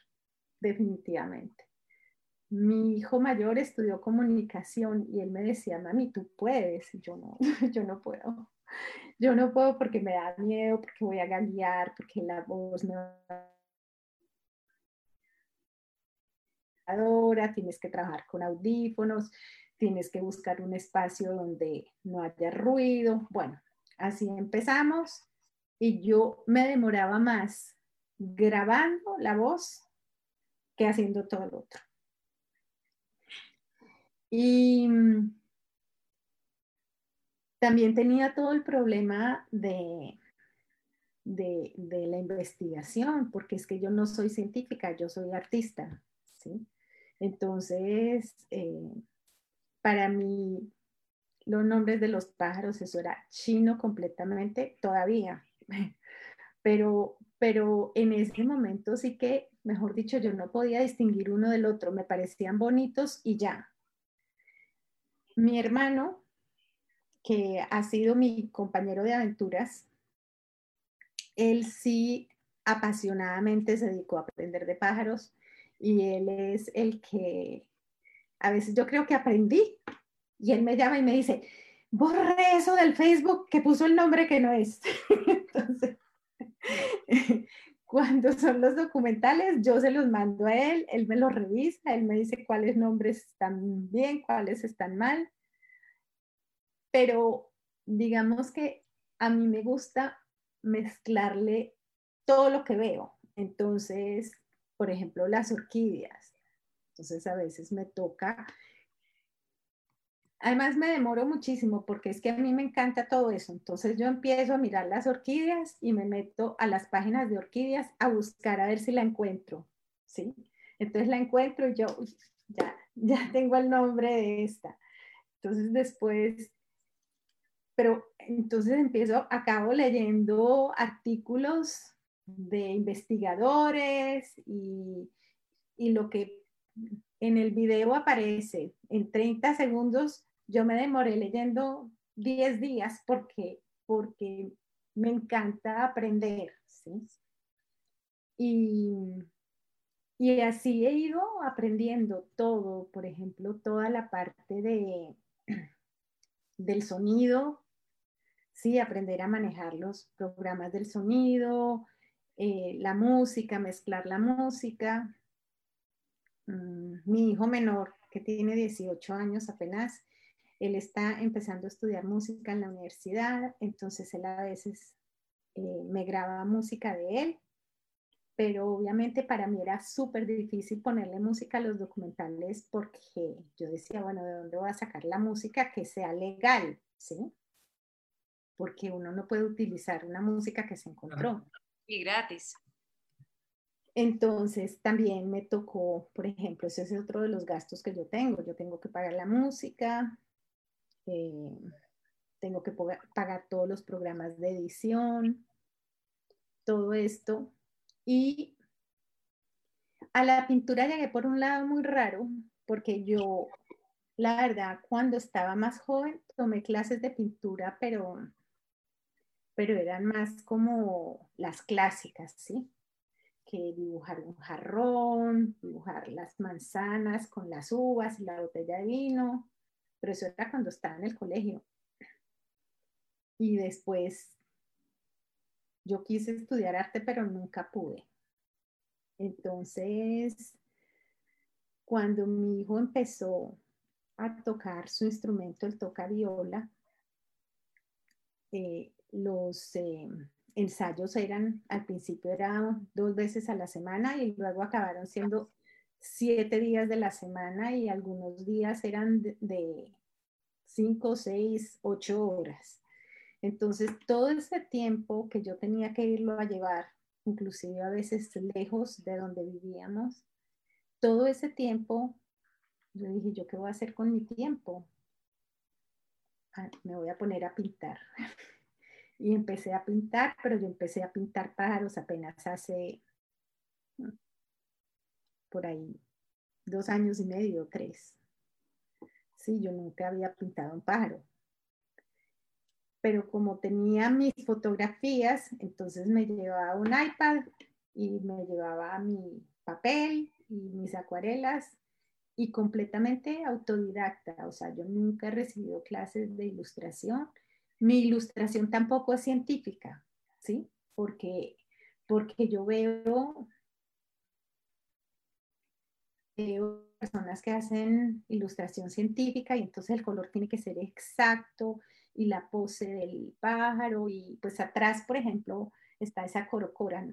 definitivamente. Mi hijo mayor estudió comunicación y él me decía, mami, tú puedes. Yo no, yo no puedo yo no puedo porque me da miedo, porque voy a galear, porque la voz me va tienes que trabajar con audífonos, tienes que buscar un espacio donde no haya ruido. Bueno, así empezamos y yo me demoraba más grabando la voz que haciendo todo lo otro. Y también tenía todo el problema de, de, la investigación, porque es que yo no soy científica, yo soy artista, ¿sí? Entonces, eh, para mí, los nombres de los pájaros, eso era chino completamente todavía, pero, pero en ese momento sí que, mejor dicho, yo no podía distinguir uno del otro, me parecían bonitos y ya. Mi hermano que ha sido mi compañero de aventuras, él sí apasionadamente se dedicó a aprender de pájaros y él es el que a veces yo creo que aprendí y él me llama y me dice, borre eso del Facebook que puso el nombre que no es. Entonces, cuando son los documentales, yo se los mando a él, él me los revisa, él me dice cuáles nombres están bien, cuáles están mal pero digamos que a mí me gusta mezclarle todo lo que veo. Entonces, por ejemplo, las orquídeas. Entonces, a veces me toca. Además, me demoro muchísimo porque es que a mí me encanta todo eso. Entonces, yo empiezo a mirar las orquídeas y me meto a las páginas de orquídeas a buscar a ver si la encuentro. ¿Sí? Entonces la encuentro y yo, ya, ya tengo el nombre de esta. Entonces después pero entonces empiezo, acabo leyendo artículos de investigadores y, lo que en el video aparece en 30 segundos, yo me demoré leyendo 10 días porque, porque me encanta aprender. Y, y así he ido aprendiendo todo, por ejemplo, toda la parte de, del sonido, ¿sí? Aprender a manejar los programas del sonido, eh, la música, mezclar la música. Mm, mi hijo menor, que tiene 18 años apenas, él está empezando a estudiar música en la universidad, entonces él a veces eh, me graba música de él, pero obviamente para mí era súper difícil ponerle música a los documentales porque yo decía, bueno, ¿de dónde voy a sacar la música que sea legal? ¿Sí? porque uno no puede utilizar una música que se encontró. Y gratis. Entonces también me tocó, por ejemplo, ese es otro de los gastos que yo tengo. Yo tengo que pagar la música, eh, tengo que pagar todos los programas de edición, todo esto. Y a la pintura llegué por un lado muy raro, porque yo, la verdad, cuando estaba más joven, tomé clases de pintura, pero pero eran más como las clásicas, ¿sí? Que dibujar un jarrón, dibujar las manzanas con las uvas y la botella de vino, pero eso era cuando estaba en el colegio. Y después yo quise estudiar arte, pero nunca pude. Entonces, cuando mi hijo empezó a tocar su instrumento, el toca viola, eh, los eh, ensayos eran, al principio eran dos veces a la semana y luego acabaron siendo siete días de la semana y algunos días eran de, cinco, seis, ocho horas. Entonces, todo ese tiempo que yo tenía que irlo a llevar, inclusive a veces lejos de donde vivíamos, todo ese tiempo, yo dije, ¿yo qué voy a hacer con mi tiempo? Ah, me voy a poner a pintar. y empecé a pintar, pero yo empecé a pintar pájaros apenas hace por ahí dos años y medio, tres. Sí, yo nunca había pintado un pájaro. Pero como tenía mis fotografías, entonces me llevaba un iPad y me llevaba mi papel y mis acuarelas y completamente autodidacta. O sea, yo nunca he recibido clases de ilustración mi ilustración tampoco es científica, ¿sí? Porque, porque yo veo, veo personas que hacen ilustración científica y entonces el color tiene que ser exacto y la pose del pájaro y pues atrás, por ejemplo, está esa corocora,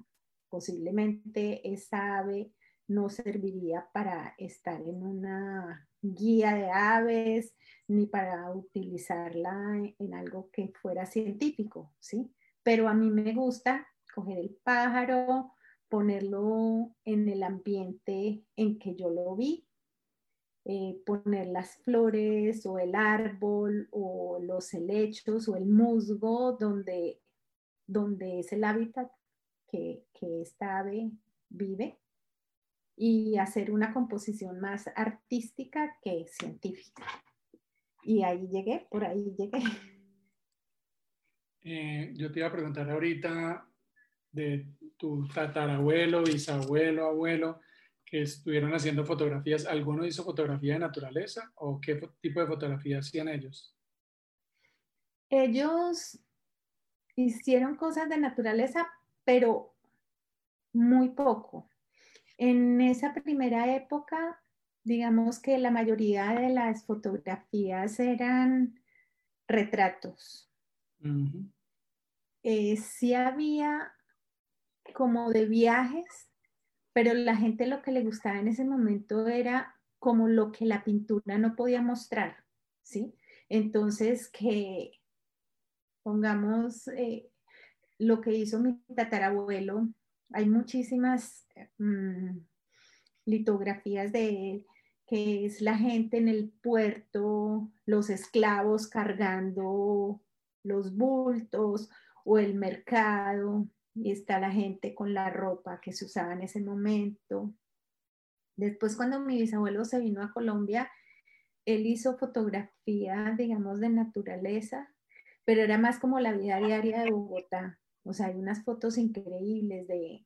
posiblemente esa ave no serviría para estar en una guía de aves ni para utilizarla en algo que fuera científico, ¿sí? Pero a mí me gusta coger el pájaro, ponerlo en el ambiente en que yo lo vi, eh, poner las flores o el árbol o los helechos o el musgo donde, donde es el hábitat que, que esta ave vive y hacer una composición más artística que científica. Y ahí llegué, por ahí llegué. Eh, yo te iba a preguntar ahorita de tu tatarabuelo, bisabuelo, abuelo, que estuvieron haciendo fotografías. ¿Alguno hizo fotografía de naturaleza o qué tipo de fotografía hacían ellos? Ellos hicieron cosas de naturaleza, pero muy poco. En esa primera época, digamos que la mayoría de las fotografías eran retratos. Eh, sí había como de viajes, pero la gente lo que le gustaba en ese momento era como lo que la pintura no podía mostrar, ¿sí? Entonces, que pongamos eh, lo que hizo mi tatarabuelo, hay muchísimas mm, litografías de él, que es la gente en el puerto, los esclavos cargando los bultos o el mercado, y está la gente con la ropa que se usaba en ese momento. Después, cuando mi bisabuelo se vino a Colombia, él hizo fotografía, digamos, de naturaleza, pero era más como la vida diaria de Bogotá. O sea, hay unas fotos increíbles de,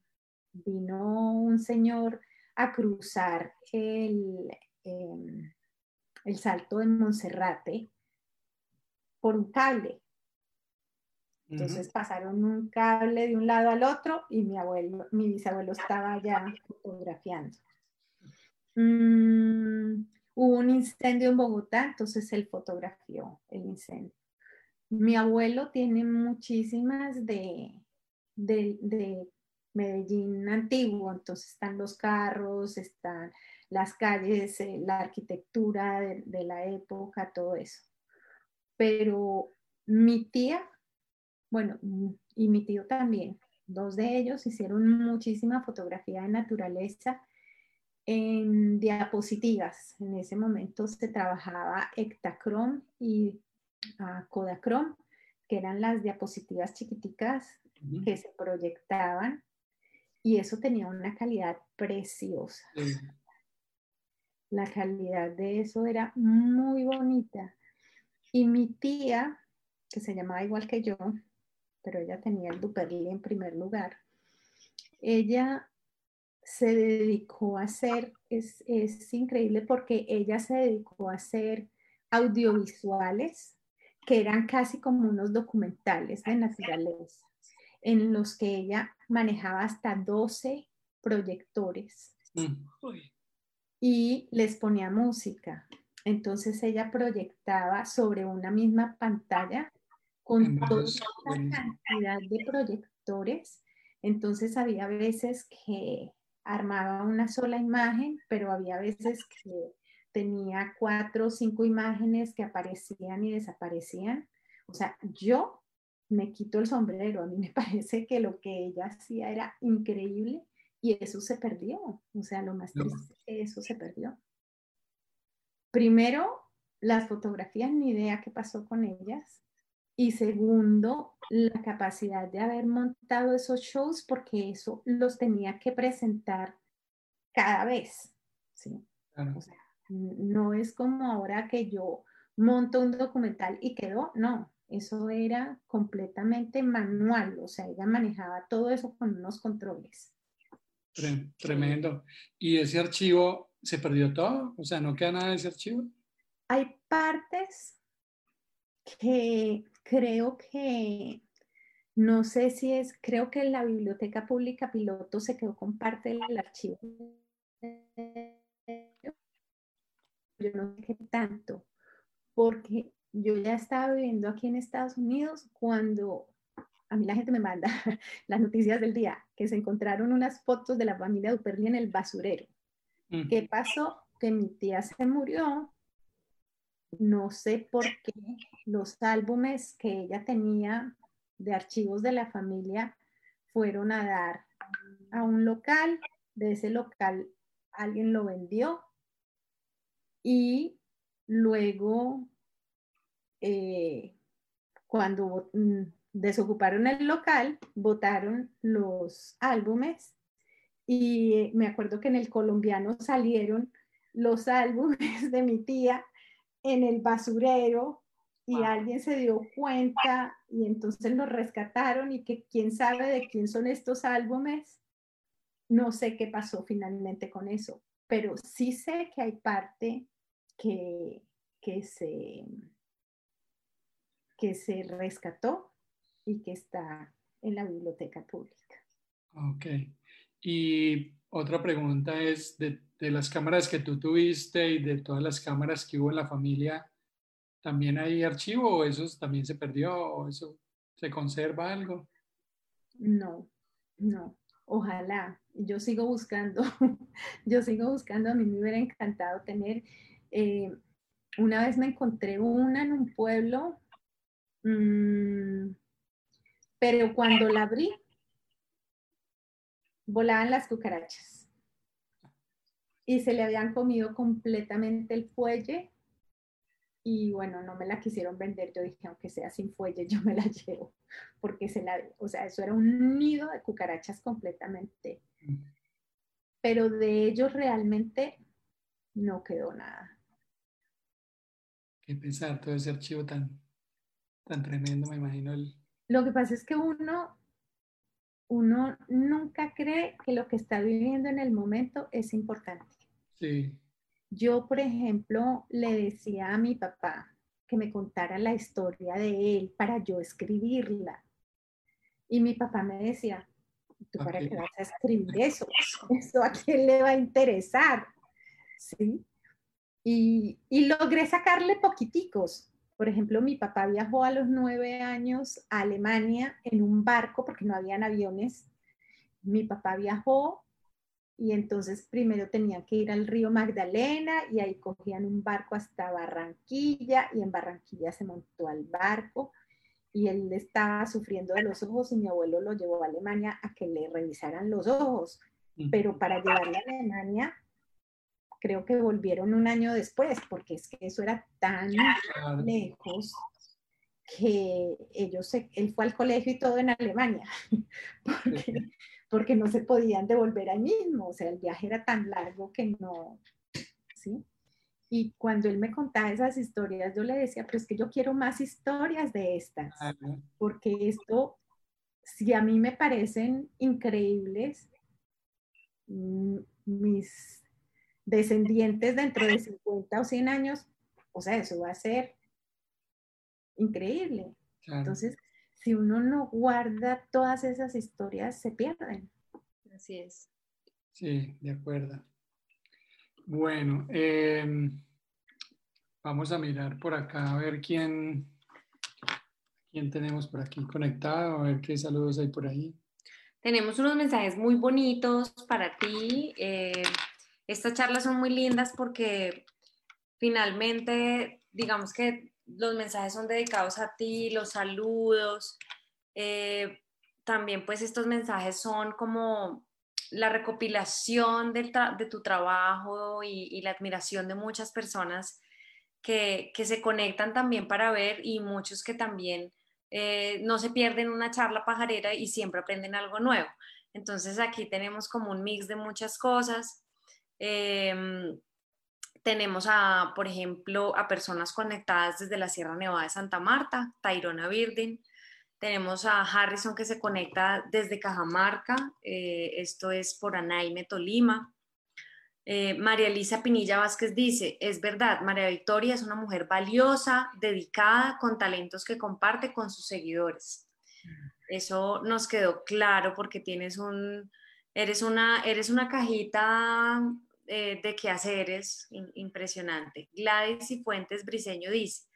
vino un señor a cruzar el, em, el salto de Monserrate por un cable. Entonces pasaron un cable de un lado al otro y mi abuelo, mi bisabuelo estaba ya fotografiando. Mm, hubo un incendio en Bogotá, entonces él fotografió el incendio. Mi abuelo tiene muchísimas de, de, Medellín antiguo, entonces están los carros, están las calles, eh, la arquitectura de, de la época, todo eso. Pero mi tía bueno, y mi tío también. Dos de ellos hicieron muchísima fotografía de naturaleza en diapositivas. En ese momento se trabajaba Ektachrome y uh, Kodachrome, que eran las diapositivas chiquiticas que se proyectaban y eso tenía una calidad preciosa. La calidad de eso era muy bonita. Y mi tía, que se llamaba igual que yo, pero ella tenía el Duperli en primer lugar. Ella se dedicó a hacer, es, es increíble porque ella se dedicó a hacer audiovisuales que eran casi como unos documentales de naturaleza, en los que ella manejaba hasta 12 proyectores mm. y les ponía música. Entonces ella proyectaba sobre una misma pantalla con toda la cantidad de proyectores. Entonces había veces que armaba una sola imagen, pero había veces que tenía cuatro o cinco imágenes que aparecían y desaparecían. O sea, yo me quito el sombrero. A mí me parece que lo que ella hacía era increíble y eso se perdió. O sea, lo más triste es que eso se perdió. Primero, las fotografías, ni idea qué pasó con ellas. Y segundo, la capacidad de haber montado esos shows porque eso los tenía que presentar cada vez. ¿sí? no es como ahora que yo monto un documental y quedó, no, eso era completamente manual, o sea, ella manejaba todo eso con unos controles. Tremendo. ¿Y ese archivo se perdió todo? O sea, ¿no queda nada de ese archivo? Hay partes que creo que, no sé si es, creo que la Biblioteca Pública Piloto se quedó con parte del archivo. Yo no sé qué tanto, porque yo ya estaba viviendo aquí en Estados Unidos cuando a mí la gente me manda las noticias del día, que se encontraron unas fotos de la familia Duperli en el basurero. ¿Qué pasó? Que mi tía se murió no sé por qué los álbumes que ella tenía de archivos de la familia fueron a dar a un local, de ese local alguien lo vendió y luego eh, cuando mm, desocuparon el local, botaron los álbumes y me acuerdo que en el colombiano salieron los álbumes de mi tía en el basurero y alguien se dio cuenta y entonces lo rescataron y que quién sabe de quién son estos álbumes. No sé qué pasó finalmente con eso, pero sí sé que hay parte que, que, se, que se rescató y que está en la biblioteca pública. Ok. Y otra pregunta es de, de, las cámaras que tú tuviste y de todas las cámaras que hubo en la familia, ¿También hay archivo o eso también se perdió o eso se conserva algo? No, no. Ojalá. Yo sigo buscando, yo sigo buscando. A mí me hubiera encantado tener. Eh, una vez me encontré una en un pueblo, mm, pero cuando la abrí, volaban las cucarachas y se le habían comido completamente el fuelle y bueno, no me la quisieron vender. Yo dije, aunque sea sin fuelle, yo me la llevo, porque se la, o sea, eso era un nido de cucarachas completamente. Pero de ellos realmente no quedó nada. Qué pesar todo ese archivo tan, tan tremendo, me imagino. El... Lo que pasa es que uno, uno nunca cree que lo que está viviendo en el momento es importante. Sí. Yo, por ejemplo, le decía a mi papá que me contara la historia de él para yo escribirla. Y mi papá me decía, ¿tú para qué vas a escribir eso? ¿Eso a quién le va a interesar? ¿Sí? Y, y logré sacarle poquiticos. Por ejemplo, mi papá viajó a los nueve años a Alemania en un barco porque no habían aviones. Mi papá viajó y entonces primero tenían que ir al río Magdalena y ahí cogían un barco hasta Barranquilla y en Barranquilla se montó al barco y él estaba sufriendo de los ojos y mi abuelo lo llevó a Alemania a que le revisaran los ojos, pero para llevarle a Alemania creo que volvieron un año después porque es que eso era tan lejos que ellos, él fue al colegio y todo en Alemania, porque porque no se podían devolver ahí mismo, o sea, el viaje era tan largo que no, ¿sí? Y cuando él me contaba esas historias, yo le decía, pero es que yo quiero más historias de estas, porque esto, si a mí me parecen increíbles, mm, mis descendientes dentro de 50 o 100 años, o sea, eso va a ser increíble. Entonces, si uno no guarda todas esas historias, se pierden. Así es. Sí, de acuerdo. Bueno, em, vamos a mirar por acá a ver quién, quién tenemos por aquí conectado, a ver qué saludos hay por ahí. Tenemos unos mensajes muy bonitos para ti. Eh, estas charlas son muy lindas porque finalmente, digamos que los mensajes son dedicados a ti, los saludos. Eh, también pues estos mensajes son como la recopilación de tu trabajo y, la admiración de muchas personas que, se conectan también para ver y muchos que también eh, no se pierden una charla pajarera y siempre aprenden algo nuevo. Entonces aquí tenemos como un mix de muchas cosas. Em, tenemos a, por ejemplo, a personas conectadas desde la Sierra Nevada de Santa Marta, Tairona Birding. Tenemos a Harrison que se conecta desde Cajamarca, eh, esto es por Anaime, Tolima. Eh, María Elisa Pinilla Vázquez dice, es verdad, María Victoria es una mujer valiosa, dedicada, con talentos que comparte con sus seguidores. Eso nos quedó claro porque tienes un, eres una, eres una cajita eh, de qué hacer es impresionante. Gladys y Fuentes Briseño dice,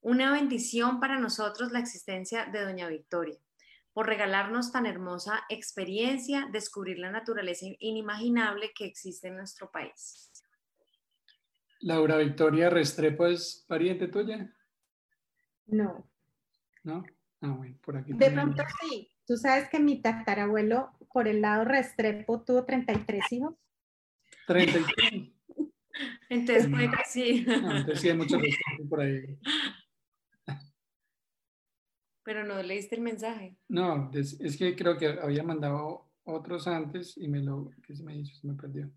una bendición para nosotros la existencia de Doña Victoria, por regalarnos tan hermosa experiencia, descubrir la naturaleza inimaginable que existe en nuestro país. Laura Victoria Restrepo es pariente tuya? No. ¿No? Ah, bueno, por aquí. De pronto sí. Tú sabes que mi tatarabuelo por el lado Restrepo tuvo 33 hijos. 33. Entonces, pues, sí. entonces sí hay mucho por ahí. Pero no leíste el mensaje. No, es, que creo que había mandado otros antes y me lo, ¿qué se me hizo? Se me perdió.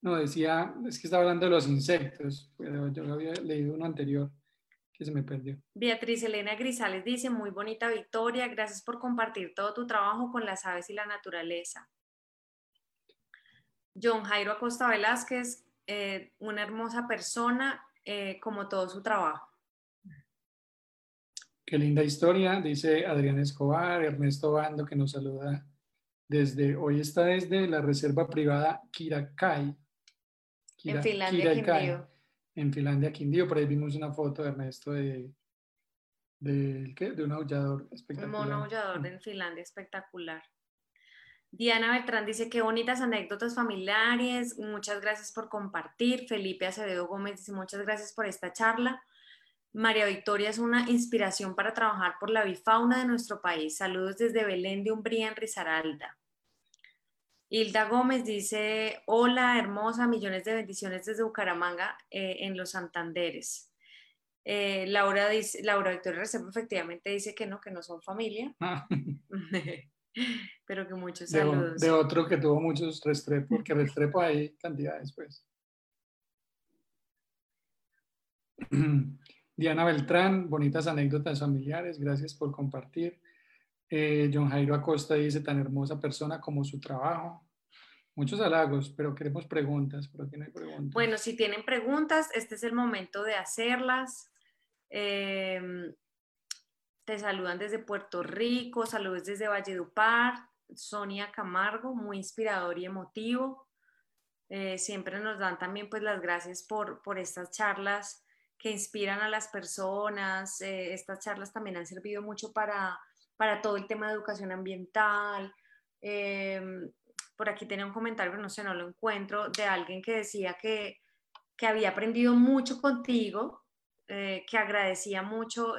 No, decía, es que estaba hablando de los insectos, pero yo había leído uno anterior que se me perdió. Beatriz Elena Grisales dice, muy bonita victoria, gracias por compartir todo tu trabajo con las aves y la naturaleza. John Jairo Acosta Velázquez, eh, una hermosa persona, eh, como todo su trabajo. Qué linda historia, dice Adrián Escobar, Ernesto Bando, que nos saluda desde, hoy está desde la reserva privada Kirakai. en Finlandia, en Finlandia, Quindío. Por ahí vimos una foto de Ernesto de, de, ¿qué? de un aullador espectacular. Un mono aullador en Finlandia espectacular. Diana Beltrán dice que bonitas anécdotas familiares, muchas gracias por compartir. Felipe Acevedo Gómez dice muchas gracias por esta charla. María Victoria es una inspiración para trabajar por la bifauna de nuestro país. Saludos desde Belén de Umbría en Risaralda. Hilda Gómez dice, hola hermosa, millones de bendiciones desde Bucaramanga eh, en los Santanderes. Eh, Laura, dice, Laura Victoria Restrepo efectivamente dice que no, que no son familia, ah. pero que muchos saludos. De, otro que tuvo muchos Restrepo, porque Restrepo hay cantidades, pues. Diana Beltrán, bonitas anécdotas familiares, gracias por compartir. Eh, John Jairo Acosta dice, tan hermosa persona como su trabajo. Muchos halagos, pero queremos preguntas, pero aquí no hay preguntas. Bueno, si tienen preguntas, este es el momento de hacerlas. Em, te saludan desde Puerto Rico, saludos desde Valledupar, Sonia Camargo, muy inspirador y emotivo. Eh, siempre nos dan también pues las gracias por, por estas charlas que inspiran a las personas. Eh, estas charlas también han servido mucho para para todo el tema de educación ambiental. Em, por aquí tenía un comentario, no sé, no lo encuentro, de alguien que decía que, que había aprendido mucho contigo, eh, que agradecía mucho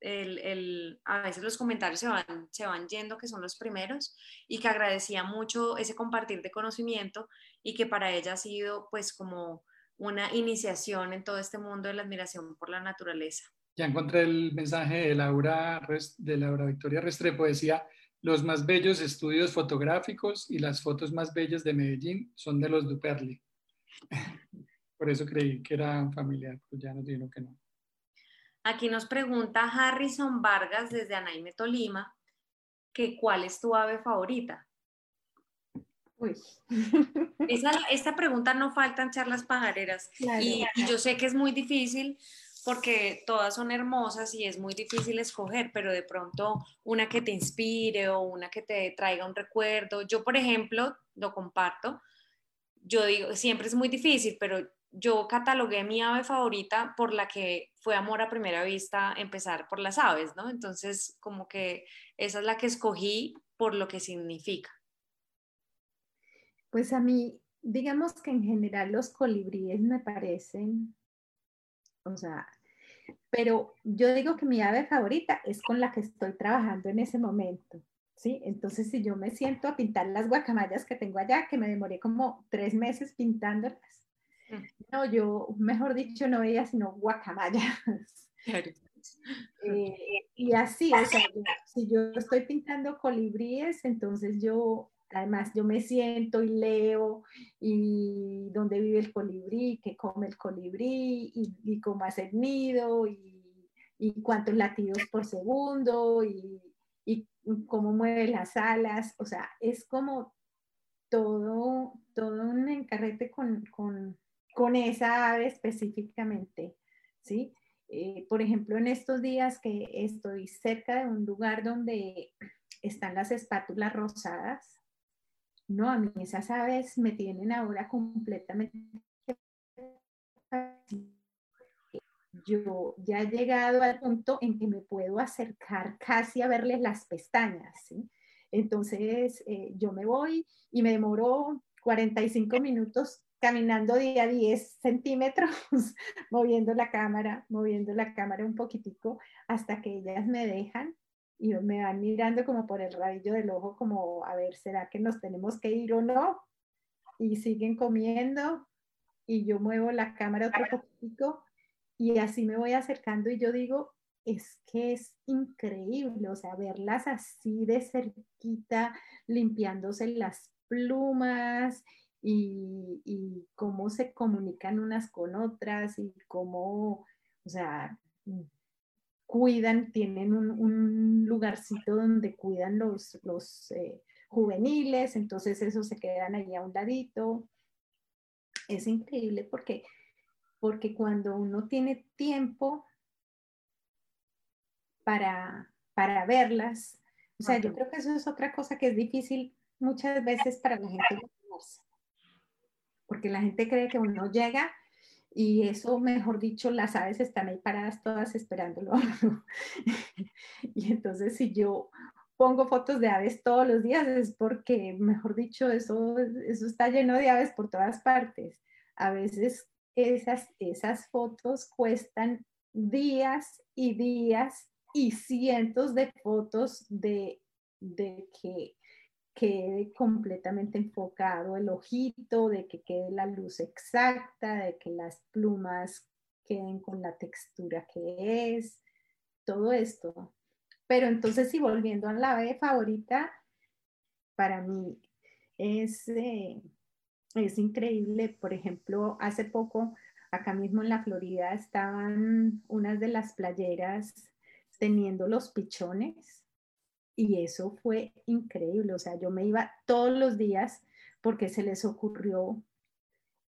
el, el, a veces los comentarios se van, se van yendo, que son los primeros, y que agradecía mucho ese compartir de conocimiento y que para ella ha sido pues como una iniciación en todo este mundo de la admiración por la naturaleza. Ya encontré el mensaje de Laura, de Laura Victoria Restrepo, decía, los más bellos estudios fotográficos y las fotos más bellas de Medellín son de los Duperli. Por eso creí que era familiar, pues ya nos dijeron que no. Aquí nos pregunta Harrison Vargas desde Anaime, Tolima, que cuál es tu ave favorita. Uy. esta pregunta no faltan charlas pajareras y, yo sé que es muy difícil porque todas son hermosas y es muy difícil escoger, pero de pronto una que te inspire o una que te traiga un recuerdo. Yo, por ejemplo, lo comparto, yo digo, siempre es muy difícil, pero yo catalogué mi ave favorita por la que fue amor a primera vista empezar por las aves, ¿no? Entonces, como que esa es la que escogí por lo que significa. Pues a mí, digamos que en general los colibríes me parecen o sea, pero yo digo que mi ave favorita es con la que estoy trabajando en ese momento. ¿sí? Entonces, si yo me siento a pintar las guacamayas que tengo allá, que me demoré como tres meses pintándolas. No, yo, mejor dicho, no veía sino guacamayas. Eh, y así, o sea, si yo estoy pintando colibríes, entonces yo Además, yo me siento y leo y dónde vive el colibrí, qué come el colibrí y, cómo hace el nido y, y, cuántos latidos por segundo y, y, cómo mueve las alas. O sea, es como todo, todo un encarrete con, con, con esa ave específicamente, ¿sí? Eh, por ejemplo, en estos días que estoy cerca de un lugar donde están las espátulas rosadas, no, a mí esas aves me tienen ahora completamente... Yo ya he llegado al punto en que me puedo acercar casi a verles las pestañas, ¿sí? Entonces eh, yo me voy y me demoro 45 minutos caminando día a 10 centímetros, moviendo la cámara, moviendo la cámara un poquitico hasta que ellas me dejan y me van mirando como por el rabillo del ojo, como a ver, ¿será que nos tenemos que ir o no? Y siguen comiendo y yo muevo la cámara otro poquito y así me voy acercando y yo digo, es que es increíble, o sea, verlas así de cerquita, limpiándose las plumas y, y cómo se comunican unas con otras y cómo, o sea, cuidan, tienen un, lugarcito donde cuidan los, los eh, juveniles, entonces esos se quedan ahí a un ladito. Es increíble porque, porque cuando uno tiene tiempo para, para verlas, o sea, yo creo que eso es otra cosa que es difícil muchas veces para la gente porque la gente cree que uno llega Y eso, mejor dicho, las aves están ahí paradas todas esperándolo. y entonces si yo pongo fotos de aves todos los días es porque, mejor dicho, eso, eso está lleno de aves por todas partes. A veces esas, esas fotos cuestan días y días y cientos de fotos de, de que quede completamente enfocado el ojito, de que quede la luz exacta, de que las plumas queden con la textura que es, todo esto. Pero entonces, si volviendo a la ave favorita, para mí es, eh, es increíble. Por ejemplo, hace poco, acá mismo en la Florida, estaban unas de las playeras teniendo los pichones y eso fue increíble. O sea, yo me iba todos los días porque se les ocurrió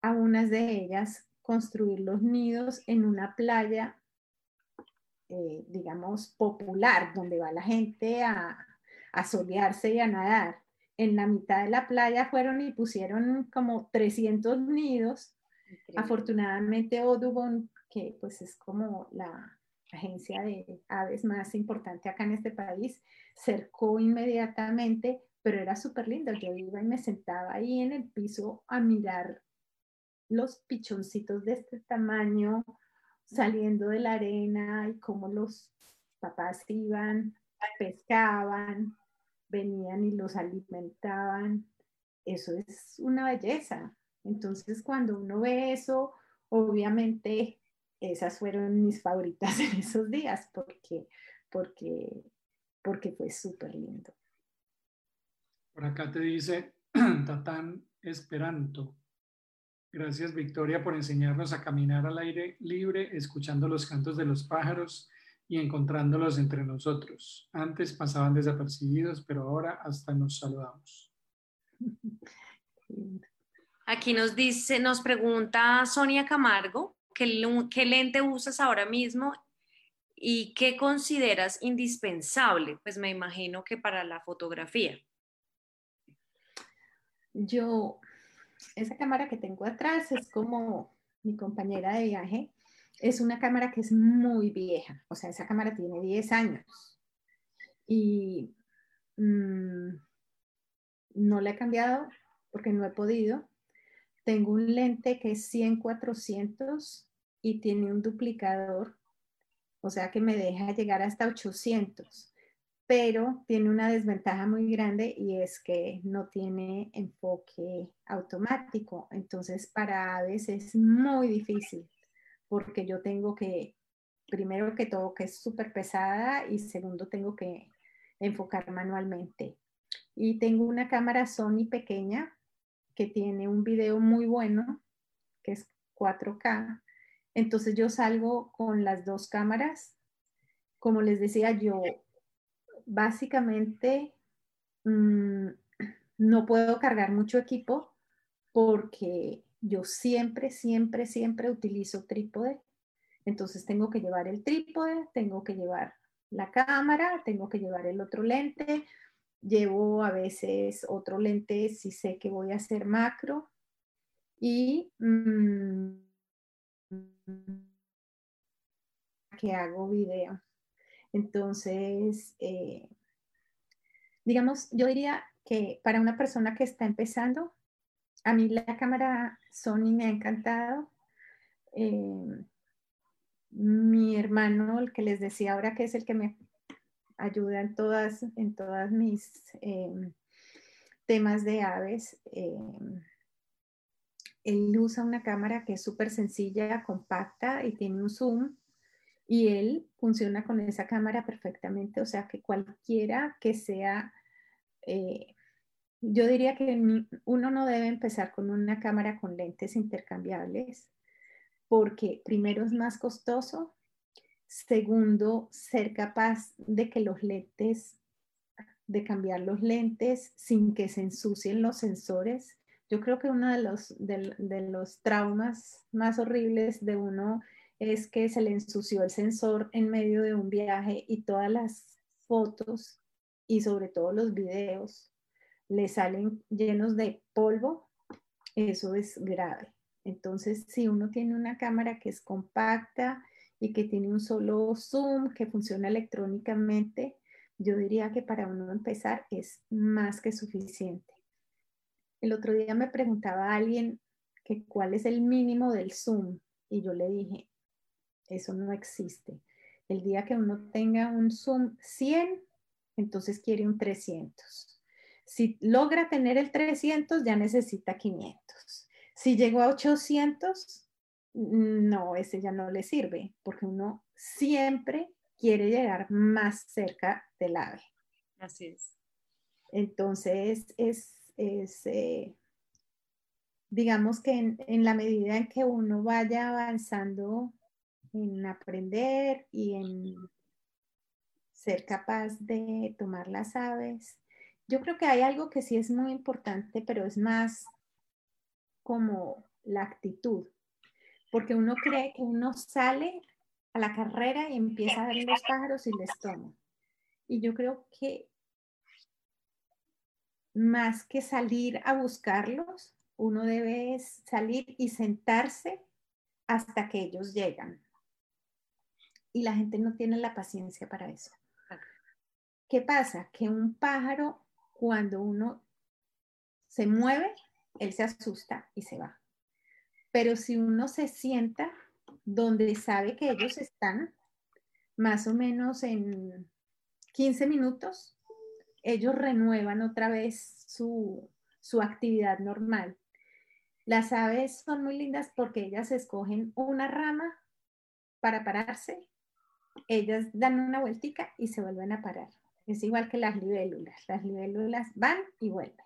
a unas de ellas construir los nidos en una playa, eh, digamos, popular, donde va la gente a, a solearse y a nadar. En la mitad de la playa fueron y pusieron como 300 nidos. Afortunadamente Audubon, que pues es como la, agencia de aves más importante acá en este país, cercó inmediatamente, pero era súper lindo. Yo iba y me sentaba ahí en el piso a mirar los pichoncitos de este tamaño saliendo de la arena y cómo los papás iban, pescaban, venían y los alimentaban. Eso es una belleza. Entonces, cuando uno ve eso, obviamente esas fueron mis favoritas en esos días porque, porque, porque fue súper lindo. Por acá te dice Tatán Esperanto. Gracias Victoria por enseñarnos a caminar al aire libre, escuchando los cantos de los pájaros y encontrándolos entre nosotros. Antes pasaban desapercibidos, pero ahora hasta nos saludamos. Aquí nos dice, nos pregunta Sonia Camargo, ¿Qué, lente usas ahora mismo y qué consideras indispensable? Pues me imagino que para la fotografía. Yo, esa cámara que tengo atrás es como mi compañera de viaje. Es una cámara que es muy vieja, o sea, esa cámara tiene 10 años y mm, no la he cambiado porque no he podido tengo un lente que es 100-400 y tiene un duplicador, o sea que me deja llegar hasta 800, pero tiene una desventaja muy grande y es que no tiene enfoque automático. Entonces para aves es muy difícil porque yo tengo que, primero que todo, que es súper pesada y segundo tengo que enfocar manualmente. Y tengo una cámara Sony pequeña que tiene un video muy bueno, que es 4K. Entonces yo salgo con las dos cámaras. Como les decía, yo básicamente mm, no puedo cargar mucho equipo porque yo siempre, siempre, siempre utilizo trípode. Entonces tengo que llevar el trípode, tengo que llevar la cámara, tengo que llevar el otro lente, Llevo a veces otro lente si sé que voy a hacer macro y mm, que hago video. Entonces, eh, digamos, yo diría que para una persona que está empezando, a mí la cámara Sony me ha encantado. Eh, mi hermano, el que les decía ahora que es el que me ayuda en todas, en todas mis em, temas de aves. Em, él usa una cámara que es súper sencilla, compacta y tiene un zoom y él funciona con esa cámara perfectamente, o sea que cualquiera que sea, eh, yo diría que uno no debe empezar con una cámara con lentes intercambiables porque primero es más costoso Segundo, ser capaz de que los lentes, de cambiar los lentes sin que se ensucien los sensores. Yo creo que uno de los, de, los traumas más horribles de uno es que se le ensució el sensor en medio de un viaje y todas las fotos y sobre todo los videos le salen llenos de polvo. Eso es grave. Entonces, si uno tiene una cámara que es compacta y que tiene un solo zoom que funciona electrónicamente, yo diría que para uno empezar es más que suficiente. El otro día me preguntaba alguien que cuál es el mínimo del zoom y yo le dije, eso no existe. El día que uno tenga un zoom 100, entonces quiere un 300. Si logra tener el 300, ya necesita 500. Si llegó a 800, no, ese ya no le sirve, porque uno siempre quiere llegar más cerca del ave. Así es. Entonces, es, eh, digamos que en, en, la medida en que uno vaya avanzando en aprender y en ser capaz de tomar las aves, yo creo que hay algo que sí es muy importante, pero es más como la actitud, porque uno cree que uno sale a la carrera y empieza a ver los pájaros y les toma. Y yo creo que más que salir a buscarlos, uno debe salir y sentarse hasta que ellos llegan. Y la gente no tiene la paciencia para eso. ¿Qué pasa? Que un pájaro, cuando uno se mueve, él se asusta y se va. Pero si uno se sienta donde sabe que ellos están, más o menos en 15 minutos, ellos renuevan otra vez su, su actividad normal. Las aves son muy lindas porque ellas escogen una rama para pararse, ellas dan una vueltica y se vuelven a parar. Es igual que las libélulas. Las libélulas van y vuelven.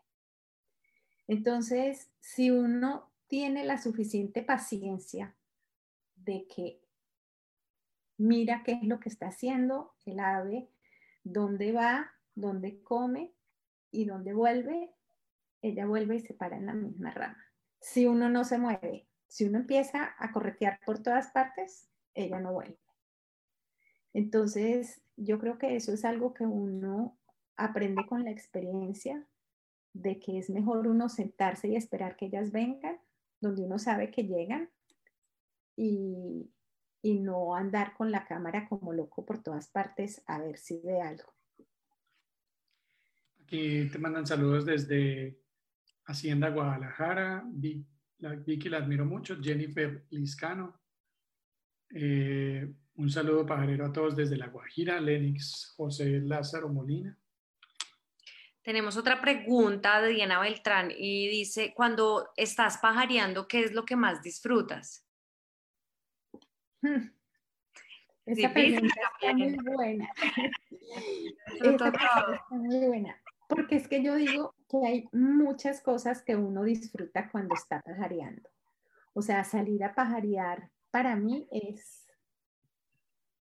Entonces, si uno tiene la suficiente paciencia de que mira qué es lo que está haciendo el ave, dónde va, dónde come y dónde vuelve, ella vuelve y se para en la misma rama. Si uno no se mueve, si uno empieza a corretear por todas partes, ella no vuelve. Entonces, yo creo que eso es algo que uno aprende con la experiencia de que es mejor uno sentarse y esperar que ellas vengan donde uno sabe que llegan y, no andar con la cámara como loco por todas partes a ver si ve algo. Aquí te mandan saludos desde Hacienda Guadalajara. Vicky la admiro mucho. Jennifer Liscano. Eh, un saludo pajarero a todos desde La Guajira. Lenix José Lázaro Molina. Tenemos otra pregunta de Diana Beltrán y dice, cuando estás pajareando, ¿qué es lo que más disfrutas? Esa pregunta está muy buena. Esa está muy buena. Porque es que yo digo que hay muchas cosas que uno disfruta cuando está pajareando. O sea, salir a pajarear para mí es,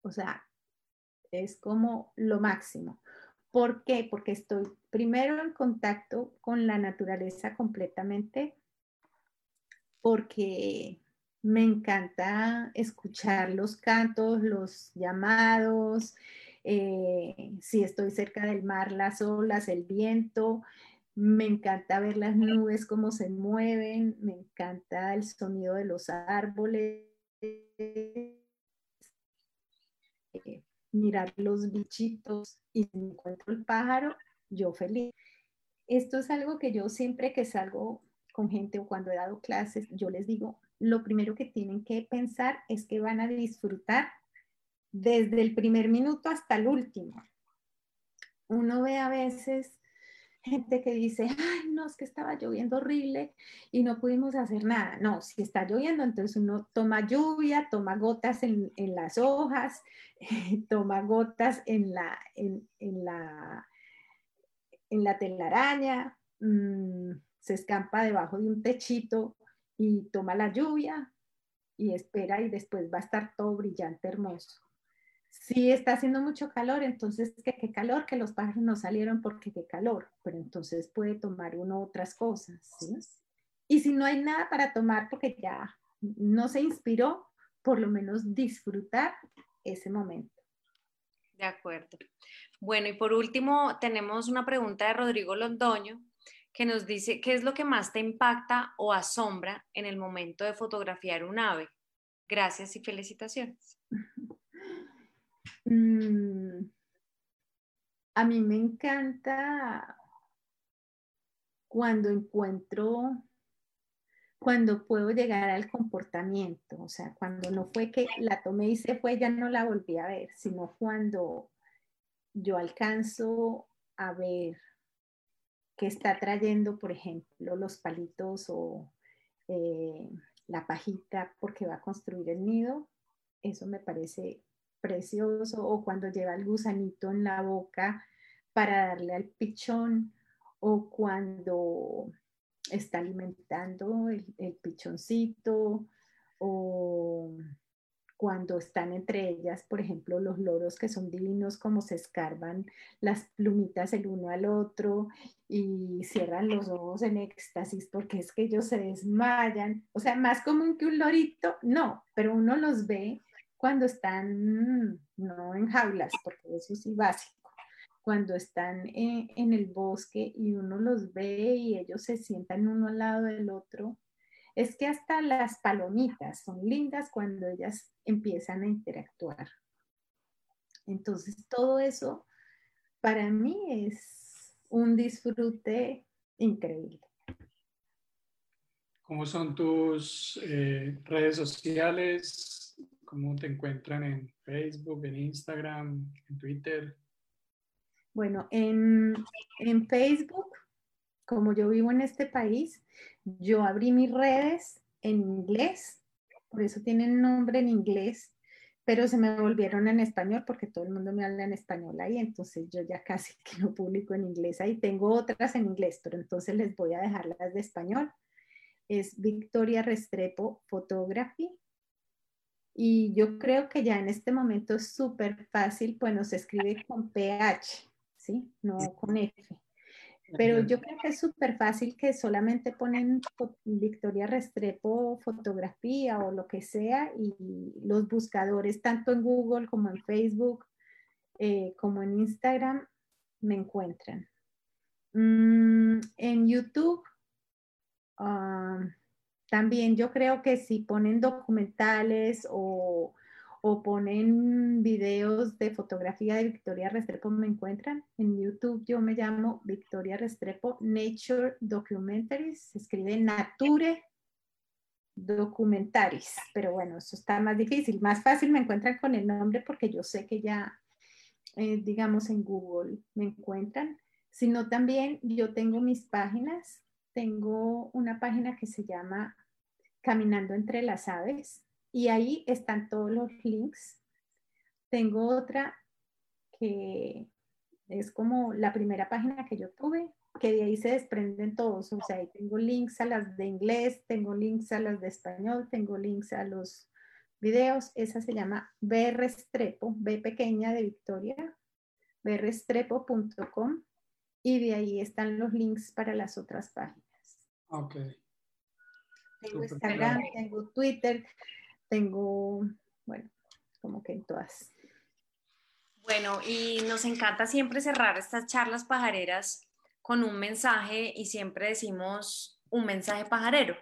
o sea, es como lo máximo. ¿Por qué? Porque estoy primero en contacto con la naturaleza completamente, porque me encanta escuchar los cantos, los llamados, eh, si estoy cerca del mar, las olas, el viento. Me encanta ver las nubes, cómo se mueven, me encanta el sonido de los árboles, mirar los bichitos y encuentro el pájaro, yo feliz. Esto es algo que yo siempre que salgo con gente o cuando he dado clases, yo les digo, lo primero que tienen que pensar es que van a disfrutar desde el primer minuto hasta el último. Uno ve a veces gente que dice, ay, no, es que estaba lloviendo horrible y no pudimos hacer nada. No, si está lloviendo, entonces uno toma lluvia, toma gotas en, las hojas, toma gotas en la, en, la, en la telaraña, mm, se escampa debajo de un techito y toma la lluvia y espera y después va a estar todo brillante, hermoso. Si está haciendo mucho calor, entonces ¿qué, qué calor, que los pájaros no salieron porque qué calor, pero entonces puede tomar uno otras cosas. Y si no hay nada para tomar porque ya no se inspiró, por lo menos disfrutar ese momento. De acuerdo. Bueno, y por último tenemos una pregunta de Rodrigo Londoño que nos dice qué es lo que más te impacta o asombra en el momento de fotografiar un ave. Gracias y felicitaciones. Mm, a mí me encanta cuando encuentro, cuando puedo llegar al comportamiento, o sea, cuando no fue que la tomé y se fue, ya no la volví a ver, sino cuando yo alcanzo a ver que está trayendo, por ejemplo, los palitos o eh, la pajita porque va a construir el nido, eso me parece precioso, o cuando lleva el gusanito en la boca para darle al pichón, o cuando está alimentando el, el pichoncito, o cuando están entre ellas, por ejemplo, los loros que son divinos, como se escarban las plumitas el uno al otro y cierran los ojos en éxtasis porque es que ellos se desmayan. O sea, más común que un lorito, no, pero uno los ve cuando están, no en jaulas, porque eso sí básico, cuando están en, en el bosque y uno los ve y ellos se sientan uno al lado del otro es que hasta las palomitas son lindas cuando ellas empiezan a interactuar. Entonces, todo eso para mí es un disfrute increíble. ¿Cómo son tus eh, redes sociales? ¿Cómo te encuentran en Facebook, en Instagram, en Twitter? Bueno, en, en Facebook, como yo vivo en este país, yo abrí mis redes en inglés, por eso tienen nombre en inglés, pero se me volvieron en español porque todo el mundo me habla en español ahí, entonces yo ya casi que no publico en inglés ahí. Tengo otras en inglés, pero entonces les voy a dejar las de español. Es Victoria Restrepo Photography. Y yo creo que ya en este momento es súper fácil, pues se escribe con PH, ¿sí? No con F. Pero yo creo que es súper fácil que solamente ponen Victoria Restrepo fotografía o lo que sea y los buscadores, tanto en Google como en Facebook, eh, como en Instagram, me encuentran. Mm, en YouTube, ah, también yo creo que si ponen documentales o o ponen videos de fotografía de Victoria Restrepo, me encuentran. En YouTube yo me llamo Victoria Restrepo Nature Documentaries, se escribe Nature Documentaries, pero bueno, eso está más difícil. Más fácil me encuentran con el nombre porque yo sé que ya, eh, digamos, en Google me encuentran, sino también yo tengo mis páginas. Tengo una página que se llama Caminando entre las aves y ahí están todos los links. Tengo otra que es como la primera página que yo tuve, que de ahí se desprenden todos. O sea, ahí tengo links a las de inglés, tengo links a las de español, tengo links a los videos. Esa se llama Restrepo, B pequeña de Victoria, brestrepo.com y de ahí están los links para las otras páginas. Ok. Tengo Instagram, tengo Twitter, tengo, bueno, como que en todas. Bueno, y nos encanta siempre cerrar estas charlas pajareras con un mensaje y siempre decimos un mensaje pajarero.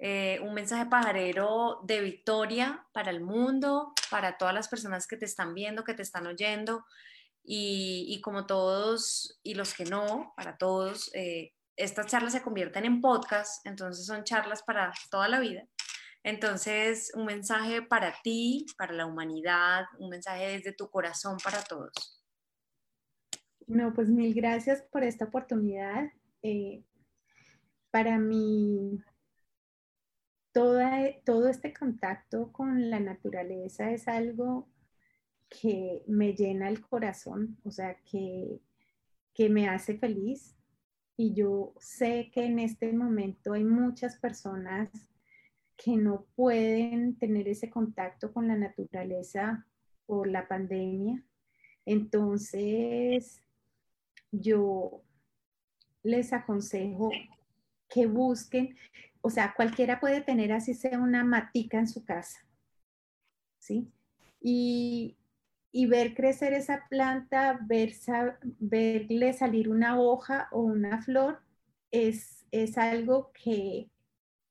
Eh, un mensaje pajarero de victoria para el mundo, para todas las personas que te están viendo, que te están oyendo y, como todos y los que no, para todos, eh, estas charlas se convierten en podcast, entonces son charlas para toda la vida. Entonces, un mensaje para ti, para la humanidad, un mensaje desde tu corazón para todos. No, pues mil gracias por esta oportunidad. Eh, para mí, todo este contacto con la naturaleza es algo que me llena el corazón, o sea, que, que me hace feliz. Y yo sé que en este momento hay muchas personas que no pueden tener ese contacto con la naturaleza por la pandemia. Entonces, yo les aconsejo que busquen, o sea, cualquiera puede tener así sea una matica en su casa, ¿sí? Y, ver crecer esa planta, ver, verle salir una hoja o una flor, es, es algo que,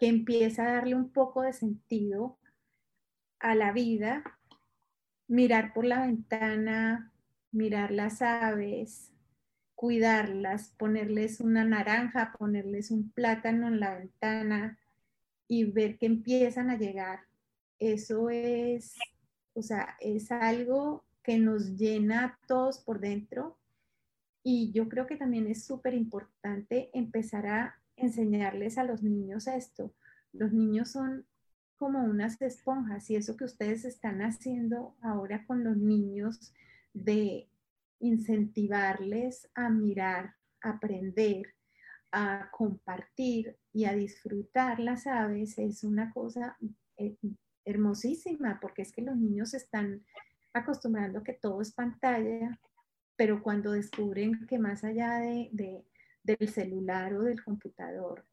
empieza a darle un poco de sentido a la vida, mirar por la ventana, mirar las aves, cuidarlas, ponerles una naranja, ponerles un plátano en la ventana y ver que empiezan a llegar. Eso es, o sea, es algo que nos llena a todos por dentro y yo creo que también es súper importante empezar a enseñarles a los niños esto. Los niños son como unas esponjas y eso que ustedes están haciendo ahora con los niños de incentivarles a mirar, a aprender, a compartir y a disfrutar las aves es una cosa eh, hermosísima porque es que los niños están acostumbrando que todo es pantalla, pero cuando descubren que más allá de, del celular o del computador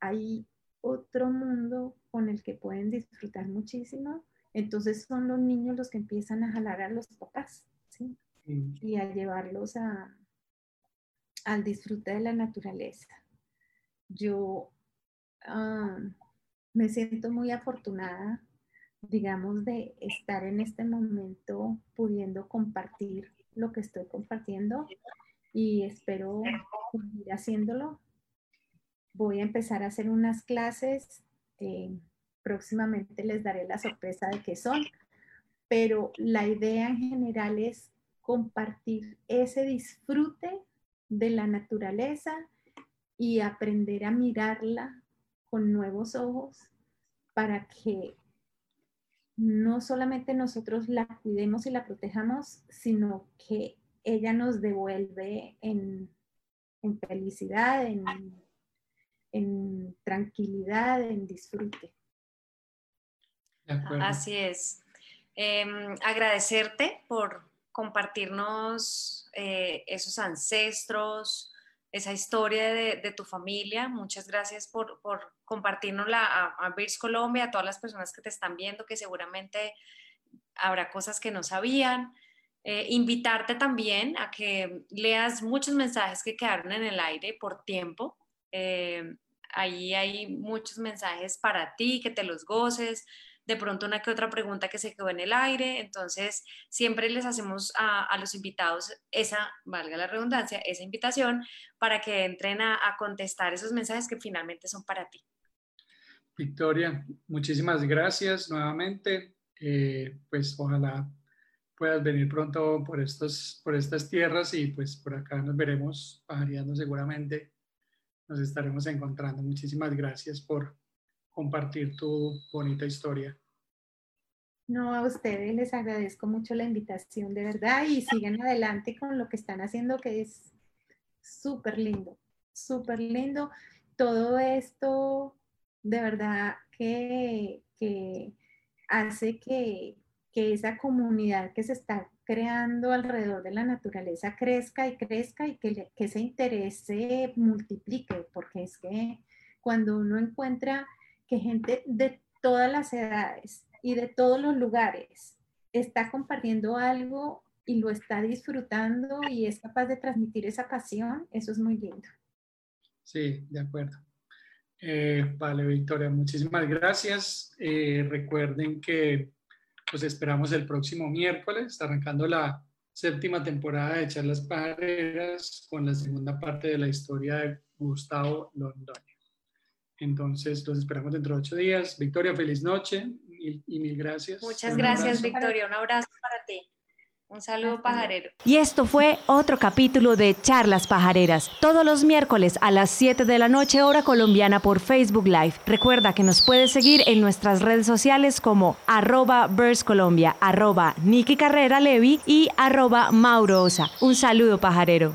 hay otro mundo con el que pueden disfrutar muchísimo, entonces son los niños los que empiezan a jalar a los papás. ¿sí? y a llevarlos a, al disfrute de la naturaleza. Yo ah, me siento muy afortunada, digamos, de estar en este momento pudiendo compartir lo que estoy compartiendo y espero seguir haciéndolo. Voy a empezar a hacer unas clases. Eh, próximamente les daré la sorpresa de qué son, pero la idea en general es compartir ese disfrute de la naturaleza y aprender a mirarla con nuevos ojos para que no solamente nosotros la cuidemos y la protejamos, sino que ella nos devuelve en, felicidad, en, tranquilidad, en disfrute. Así es. Em, agradecerte por, compartirnos eh, esos ancestros, esa historia de, tu familia. Muchas gracias por, por compartirnosla a, a Colombia, a todas las personas que te están viendo, que seguramente habrá cosas que no sabían. Eh, invitarte también a que leas muchos mensajes que quedaron en el aire por tiempo. Eh, ahí hay muchos mensajes para ti, que te los goces de pronto una que otra pregunta que se quedó en el aire. Entonces, siempre les hacemos a, los invitados esa, valga la redundancia, esa invitación para que entren a, contestar esos mensajes que finalmente son para ti. Victoria, muchísimas gracias nuevamente. Eh, pues ojalá puedas venir pronto por, estos, por estas tierras y pues por acá nos veremos pajareando seguramente. Nos estaremos encontrando. Muchísimas gracias por compartir tu bonita historia. No, a ustedes les agradezco mucho la invitación, de verdad, y sigan adelante con lo que están haciendo, que es súper lindo, súper lindo. Todo esto, de verdad, que, hace que, esa comunidad que se está creando alrededor de la naturaleza crezca y crezca y que, que ese interés se multiplique, porque es que cuando uno encuentra que gente de todas las edades y de todos los lugares está compartiendo algo y lo está disfrutando y es capaz de transmitir esa pasión, eso es muy lindo. Sí, de acuerdo. Eh, vale, Victoria, muchísimas gracias. Eh, recuerden que los esperamos el próximo miércoles, arrancando la séptima temporada de Charlas Pajareras con la segunda parte de la historia de Gustavo Londoño. Entonces, los esperamos dentro de ocho días. Victoria, feliz noche y, mil gracias. Muchas gracias, Victoria. Un abrazo para ti. Un saludo pajarero. Y esto fue otro capítulo de Charlas Pajareras, todos los miércoles a las 7 de la noche hora colombiana por Facebook Live. Recuerda que nos puedes seguir en nuestras redes sociales como arroba Colombia, arroba Carrera Levi y arroba Mauro Osa. Un saludo pajarero.